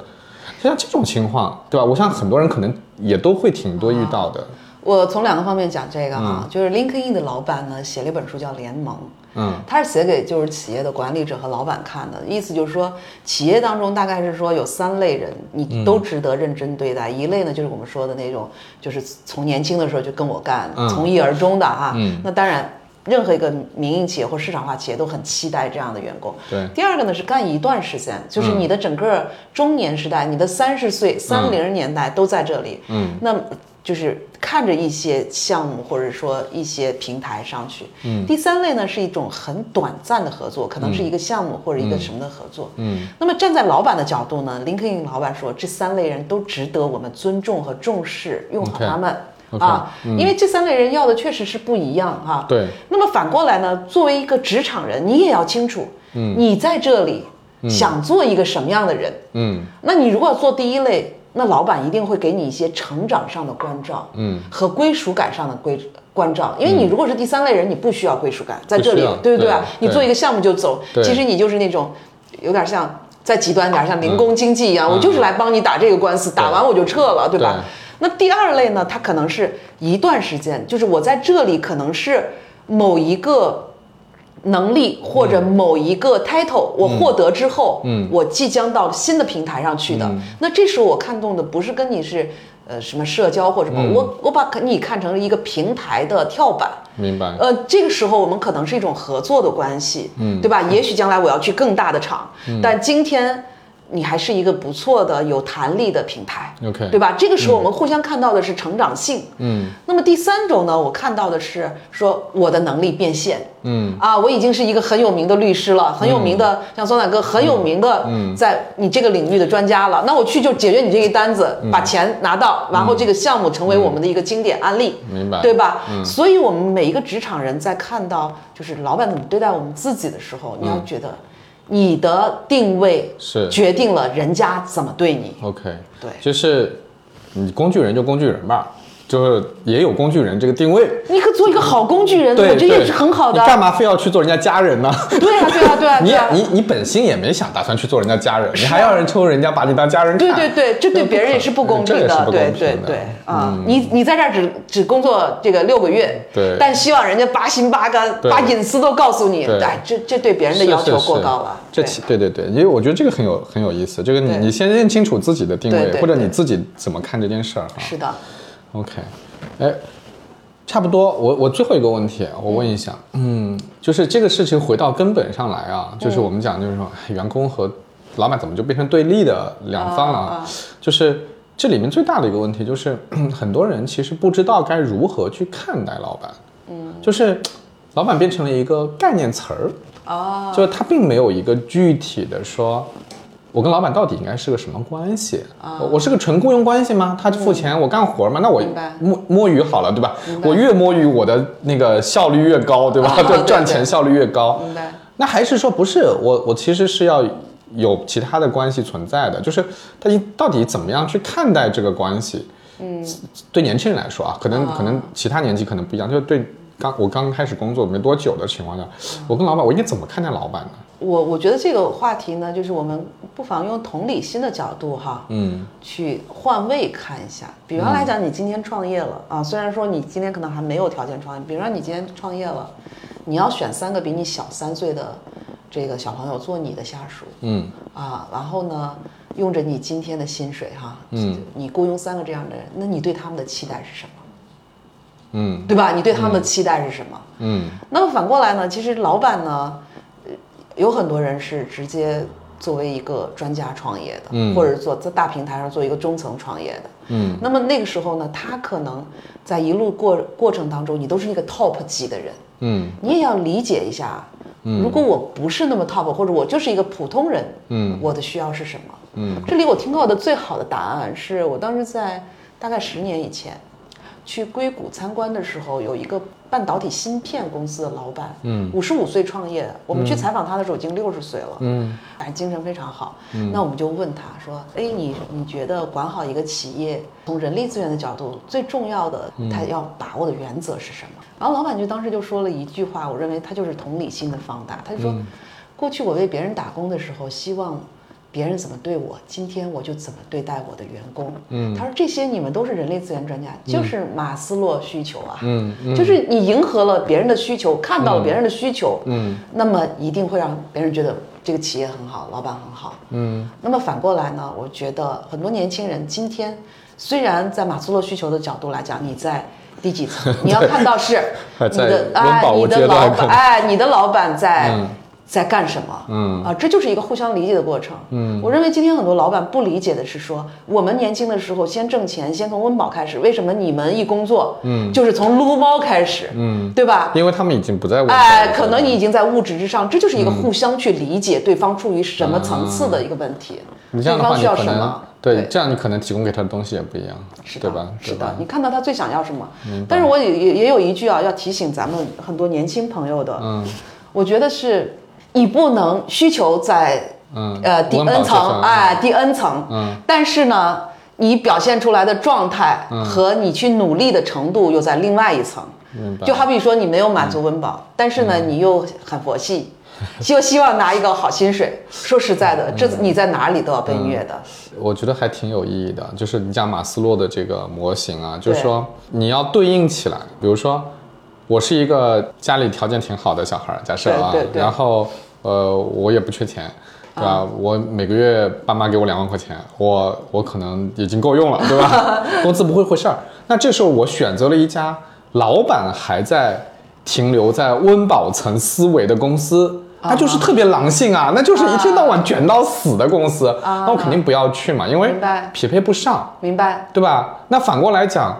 S1: 像这种情况，对吧？我想很多人可能也都会挺多遇到的。
S2: 我从两个方面讲这个
S1: 嗯
S2: 哈，就是 LinkedIn 的老板呢写了一本书叫《联盟》，
S1: 嗯
S2: 他是写给就是企业的管理者和老板看的，意思就是说，企业当中大概是说有三类人，你都值得认真对待。一类呢就是我们说的那种，就是从年轻的时候就跟我干，
S1: 嗯
S2: 从一而终的哈。
S1: 嗯
S2: 那当然。任何一个民营企业或市场化企业都很期待这样的员工。
S1: 对
S2: 第二个呢是干一段时间，就是你的整个中年时代，你的三十岁、三零年代都在这里。
S1: 嗯，
S2: 那就是看着一些项目或者说一些平台上去。嗯，第三类呢是一种很短暂的合作，可能是一个项目或者一个什么的合作。
S1: 嗯，
S2: 那么站在老板的角度呢，林肯英老板说，这三类人都值得我们尊重和重视，用好他们。啊，因为这三类人要的确实是不一样哈、
S1: 对，
S2: 那么反过来呢，作为一个职场人，你也要清楚，嗯，你在这里想做一个什么样的人。
S1: 嗯。
S2: 那你如果要做第一类，那老板一定会给你一些成长上的关照，
S1: 嗯，
S2: 和归属感上的归关照。因为你如果是第三类人，你不需要归属感，在这里对不对你做一个项目就走，其实你就是那种有点像再极端点，像零工经济一样，我就是来帮你打这个官司，打完我就撤了，对吧？
S1: 对
S2: 那第二类呢，它可能是一段时间，就是我在这里可能是某一个能力或者某一个 title 我获得之后，
S1: 嗯
S2: 我即将到新的平台上去的。那这时候我看中的不是跟你是呃什么社交或者什么，
S1: 嗯
S2: 我我把你看成了一个平台的跳板。
S1: 明白。
S2: 呃，这个时候我们可能是一种合作的关系，嗯，对吧？也许将来我要去更大的厂，
S1: 嗯
S2: 但今天你还是一个不错的、有弹力的品牌
S1: OK
S2: 对吧？这个时候我们互相看到的是成长性，
S1: 嗯。
S2: 那么第三种呢，我看到的是说我的能力变现，
S1: 嗯。
S2: 啊，我已经是一个很有名的律师了，很有名的，像酸奶哥很有名的，
S1: 嗯。
S2: 在你这个领域的专家了。那我去就解决你这一单子，
S1: 嗯。
S2: 把钱拿到，然后这个项目成为我们的一个经典案例，
S1: 明白。
S2: 对吧？
S1: 嗯。
S2: 所以我们每一个职场人在看到就是老板怎么对待我们自己的时候，你要觉得你的定位
S1: 是。
S2: 决定了人家怎么对你。
S1: OK，
S2: 对。
S1: 就是你工具人就工具人吧，就是也有工具人这个定位。
S2: 你可做一个好工具人，
S1: 对，
S2: 我觉得也是很好的
S1: 你。干嘛非要去做人家家人呢？
S2: 对啊，对啊，对啊，
S1: 你。你你本心也没想打算去做人家家人，你还要人抽人家把你当家人看。
S2: 对对对，这对别人也是不公平的，对
S1: 公平的嗯
S2: 对对啊！你你在这儿只只工作这个六个月，
S1: 对
S2: 但希望人家八心八肝，把隐私都告诉你，
S1: 对
S2: 哎，这这对别人的要求
S1: 是是
S2: 过高了。
S1: 这
S2: 对
S1: 其对对对，因为我觉得这个很有很有意思，这个你你先认清楚自己的定位，或者你自己怎么看这件事儿哈。
S2: 是的，
S1: OK，哎，差不多，我我最后一个问题，我问一下，嗯，就是这个事情回到根本上来啊，
S2: 嗯
S1: 就是我们讲就是说，哎员工和老板怎么就变成对立的两方了？
S2: 啊啊
S1: 就是这里面最大的一个问题就是，很多人其实不知道该如何去看待老板，嗯，就是老板变成了一个概念词儿，
S2: 哦，
S1: 就是他并没有一个具体的说，我跟老板到底应该是个什么关系？啊我是个纯雇佣关系吗？他付钱，我干活吗？那我摸摸鱼好了，对吧我越摸鱼，我的那个效率越高，对吧？赚钱效率越高。
S2: 明白。
S1: 那还是说不是我？我其实是要有其他的关系存在的，就是他到底怎么样去看待这个关系？嗯，对年轻人来说啊，可能、可能其他年纪可能不一样，就是对刚我刚开始工作没多久的情况下，我跟老板我应该怎么看待老板呢？
S2: 我我觉得这个话题呢，就是我们不妨用同理心的角度哈，
S1: 嗯
S2: 去换位看一下。比方来讲，你今天创业了啊，虽然说你今天可能还没有条件创业，比如说你今天创业了，你要选三个比你小三岁的这个小朋友做你的下属
S1: 嗯
S2: 啊，然后呢，用着你今天的薪水哈，
S1: 嗯，
S2: 你雇佣三个这样的人，那你对他们的期待是什么？
S1: 嗯。
S2: 对吧？你对他们的期待是什么？
S1: 嗯。
S2: 那么反过来呢，其实老板呢，呃有很多人是直接作为一个专家创业的，
S1: 嗯。
S2: 或者做在大平台上做一个中层创业的。
S1: 嗯。
S2: 那么那个时候呢，他可能在一路过过程当中，你都是一个 top 级的人，
S1: 嗯。
S2: 你也要理解一下，嗯。如果我不是那么 top，或者我就是一个普通人，
S1: 嗯。
S2: 我的需要是什么？
S1: 嗯。
S2: 这里我听到的最好的答案是我当时在大概十年以前去硅谷参观的时候，有一个半导体芯片公司的老板，
S1: 嗯
S2: 五十五岁创业的。我们去采访他的时候已经六十岁了，
S1: 嗯
S2: 反正精神非常好。那我们就问他说：“哎，你你觉得管好一个企业，从人力资源的角度，最重要的他要把握的原则是什么？”然后老板就当时就说了一句话，我认为他就是同理心的放大。他就说：“过去我为别人打工的时候，希望。”别人怎么对我，今天我就怎么对待我的员工。嗯，他说这些你们都是人力资源专家，就是马斯洛需求啊。
S1: 嗯
S2: 就是你迎合了别人的需求，看到了别人的需求，
S1: 嗯，
S2: 那么一定会让别人觉得这个企业很好，老板很好。
S1: 嗯
S2: 那么反过来呢，我觉得很多年轻人今天虽然在马斯洛需求的角度来讲，你在第几层，你要看到是你的
S1: 温
S2: 哎，你的老板哎，你的老板在。
S1: 嗯
S2: 在干什么？
S1: 嗯
S2: 啊，这就是一个互相理解的过程。嗯，我认为今天很多老板不理解的是说，我们年轻的时候先挣钱，先从温饱开始，为什么你们一工作，嗯，就是从撸猫开始，
S1: 嗯，
S2: 对吧？
S1: 因为他们已经不在温饱
S2: 哎，可能你已经在物质之上，这就是一个互相去理解对方处于什么层次的一个问题。
S1: 你这样的话，
S2: 对方需要什么？
S1: 对，这样你可能提供给他的东西也不一样，
S2: 是的，
S1: 对吧？
S2: 是的，你看到他最想要什么。但是我也也也有一句啊，要提醒咱们很多年轻朋友的，
S1: 嗯
S2: 我觉得是你不能需求在
S1: 嗯
S2: 呃第 n 层，哎，第 n 层，
S1: 嗯，
S2: 但是呢，你表现出来的状态和你去努力的程度又在另外一层。
S1: 明白。
S2: 就好比说你没有满足温饱，但是呢，你又很佛系，就希望拿一个好薪水。说实在的，这你在哪里都要被虐的。
S1: 我觉得还挺有意义的，就是你讲马斯洛的这个模型啊，就是说你要对应起来，比如说我是一个家里条件挺好的小孩儿，假设啊，
S2: 对对对。
S1: 然后呃我也不缺钱。对吧？我每个月爸妈给我两万块钱，我我可能已经够用了，对吧？工资不会回事儿。那这时候我选择了一家老板还在停留在温饱层思维的公司，他就是特别狼性啊，那就是一天到晚卷到死的公司，那我肯定不要去嘛，因为匹配不上，
S2: 明白？
S1: 对吧？那反过来讲，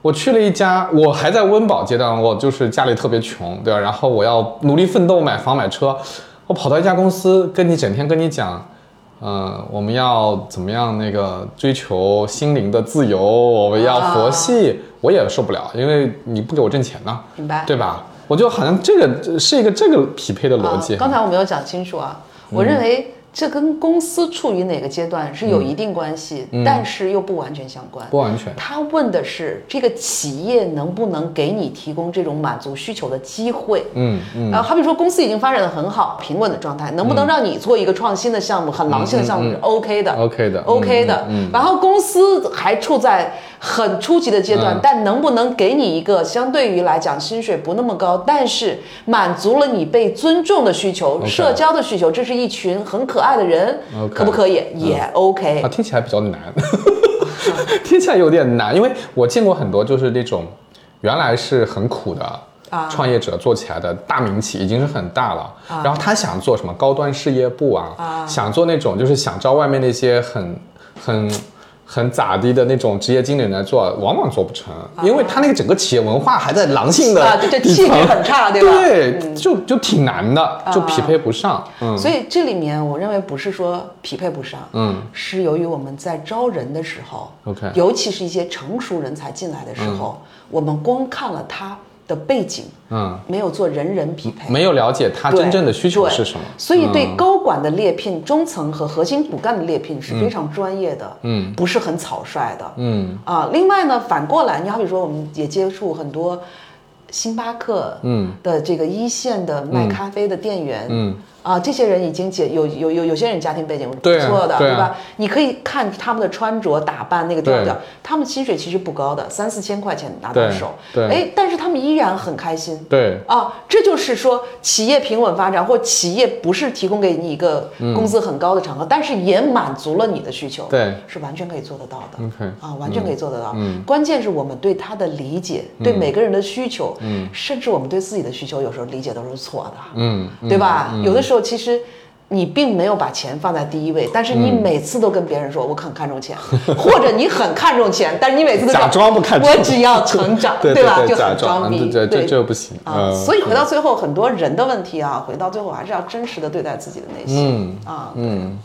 S1: 我去了一家，我还在温饱阶段，我就是家里特别穷，对吧？然后我要努力奋斗买房买车，我跑到一家公司，跟你整天跟你讲。嗯，我们要怎么样？那个追求心灵的自由，我们要佛系，我也受不了，因为你不给我挣钱呢，
S2: 明白？
S1: 对吧？我就好像这个是一个这个匹配的逻辑。
S2: 啊。刚才我没有讲清楚啊，我认为这跟公司处于哪个阶段是有一定关系，但是又不完全相关。
S1: 不完全，
S2: 他问的是这个企业能不能给你提供这种满足需求的机会。
S1: 嗯嗯，
S2: 呃，好比说公司已经发展的很好，平稳的状态，能不能让你做一个创新的项目、很狼性的项目是 OK 的。
S1: OK 的
S2: OK 的，然后公司还处在很初级的阶段，
S1: 嗯。
S2: 但能不能给你一个相对于来讲薪水不那么高，但是满足了你被尊重的需求、社交的需求，这是一群很可爱的人可不可以？也 OK
S1: 啊，。听起来比较难，听起来有点难，因为我见过很多就是那种原来是很苦的
S2: 啊
S1: 创业者做起来的大名企，已经是很大了，然后他想做什么高端事业部啊，想做那种就是想招外面那些很很。很咋地的那种职业经理人来做，往往做不成，因为他那个整个企业文化还在狼性的
S2: 啊对这气质很差对吧？
S1: 对，就就挺难的，就匹配不上。嗯。
S2: 所以这里面我认为不是说匹配不上，
S1: 嗯，
S2: 是由于我们在招人的时候
S1: OK
S2: 尤其是一些成熟人才进来的时候，我们光看了他的背景，
S1: 嗯，
S2: 没有做人人匹配，
S1: 没有了解他真正的需求是什么，
S2: 所以对
S1: 嗯。
S2: 高管的猎聘、中层和核心骨干的猎聘是非常专业的，
S1: 嗯，
S2: 不是很草率的，
S1: 嗯。
S2: 啊。另外呢，反过来，你好比说，我们也接触很多星巴克，
S1: 嗯。
S2: 的这个一线的卖咖啡的店员，
S1: 嗯
S2: 啊，这些人已经解有有有有些人家庭背景不
S1: 对啊
S2: 错的，
S1: 对啊
S2: 吧？你可以看他们的穿着打扮那个调调，他们薪水其实不高的，三四千块钱拿到手，
S1: 对
S2: 哎，但是他们依然很开心，
S1: 对，
S2: 啊，这就是说，企业平稳发展，或企业不是提供给你一个工资很高的场合，但是也满足了你的需求，
S1: 对，
S2: 是完全可以做得到的。
S1: OK，
S2: 啊，完全可以做得到。
S1: 嗯
S2: 关键是我们对他的理解，对每个人的需求，嗯，甚至我们对自己的需求，有时候理解都是错的，
S1: 嗯，
S2: 对吧？有的时候其实。你并没有把钱放在第一位，但是你
S1: 嗯
S2: 每次都跟别人说我很看重钱，或者你很看重钱，但是你每次都
S1: 假装不看重
S2: 我只要成长，
S1: 对
S2: 吧？就
S1: 假
S2: 很装逼，
S1: 装嗯对对这这不行
S2: 啊。
S1: 呃
S2: 所以回到最后，很多人的问题啊，回到最后还是要真实的对待自己的内心
S1: 嗯
S2: 啊。
S1: 嗯，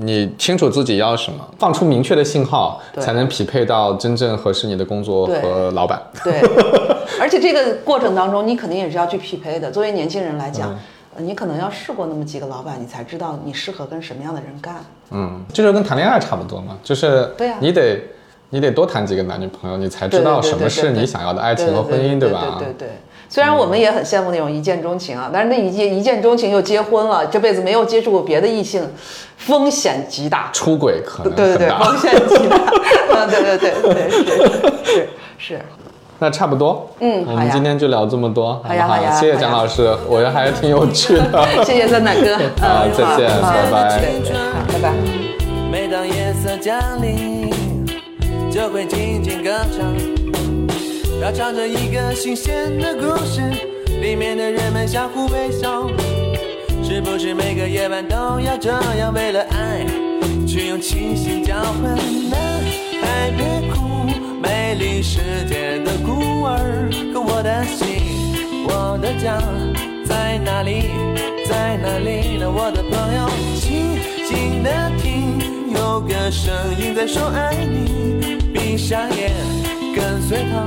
S1: 你清楚自己要什么，放出明确的信号，才能匹配到真正合适你的工作和老板。
S2: 对，而且这个过程当中，你肯定也是要去匹配的。作为年轻人来讲，你可能要试过那么几个老板，你才知道你适合跟什么样的人干。
S1: 嗯，这就跟谈恋爱差不多嘛，就是
S2: 对呀
S1: 你得你得多谈几个男女朋友，你才知道什么是你想要的爱情和婚姻，
S2: 对
S1: 吧？
S2: 对对对。虽然我们也很羡慕那种一见钟情啊，但是那一见一见钟情又结婚了，这辈子没有接触过别的异性，风险极大。
S1: 出轨可能
S2: 对对对，风险极大。啊，对对对对，是是是。
S1: 那差不多，
S2: 嗯
S1: 我们今天就聊这么多，
S2: 好呀好呀
S1: 谢谢蒋老师，我觉得还是挺有趣的。
S2: 谢谢三奶哥，
S1: 好
S2: 嗯
S1: 再见
S2: 好
S1: 拜拜。
S2: 拜拜。
S4: 每当夜色降临，就会静静歌唱，要唱着一个新鲜的故事，里面的人们相互微笑。是不是每个夜晚都要这样，为了爱去用清醒交换别哭，美丽世界的孤儿，可我的心，我的家在哪里？在哪里呢？我的朋友，静静的听，有个声音在说爱你。闭上眼，跟随他，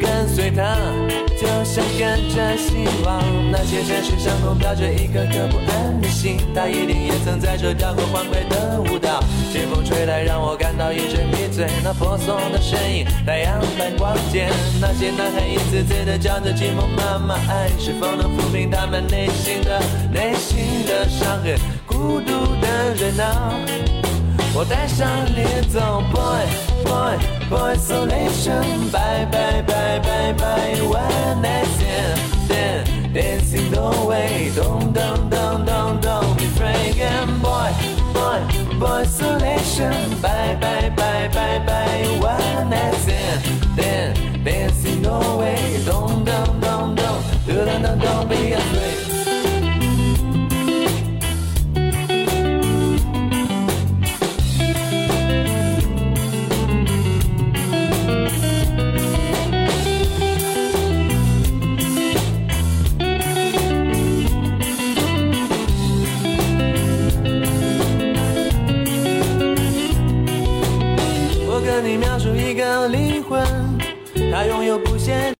S4: 跟随他，就像跟着希望。那些城市上空飘着一颗颗不安的心，他一定也曾在这跳过欢快的舞蹈。清风吹来，让我感到一阵迷醉。那婆娑的身影，太阳般光洁。那些男孩一次次的叫着寂寞妈妈，爱是否能抚平他们内心的内心的伤痕？孤独的人啊。我带上你走，boy boy isolation. Bye, bye, bye, bye, bye. One night stand, then dancing the way. Don't, don't, don't, don't, don't be afraid. and boy, boy, boy, isolation. Bye, bye, bye, bye, bye. One night stand, then dancing the way. Don't, don't, don't, don't, don't, don't be afraid.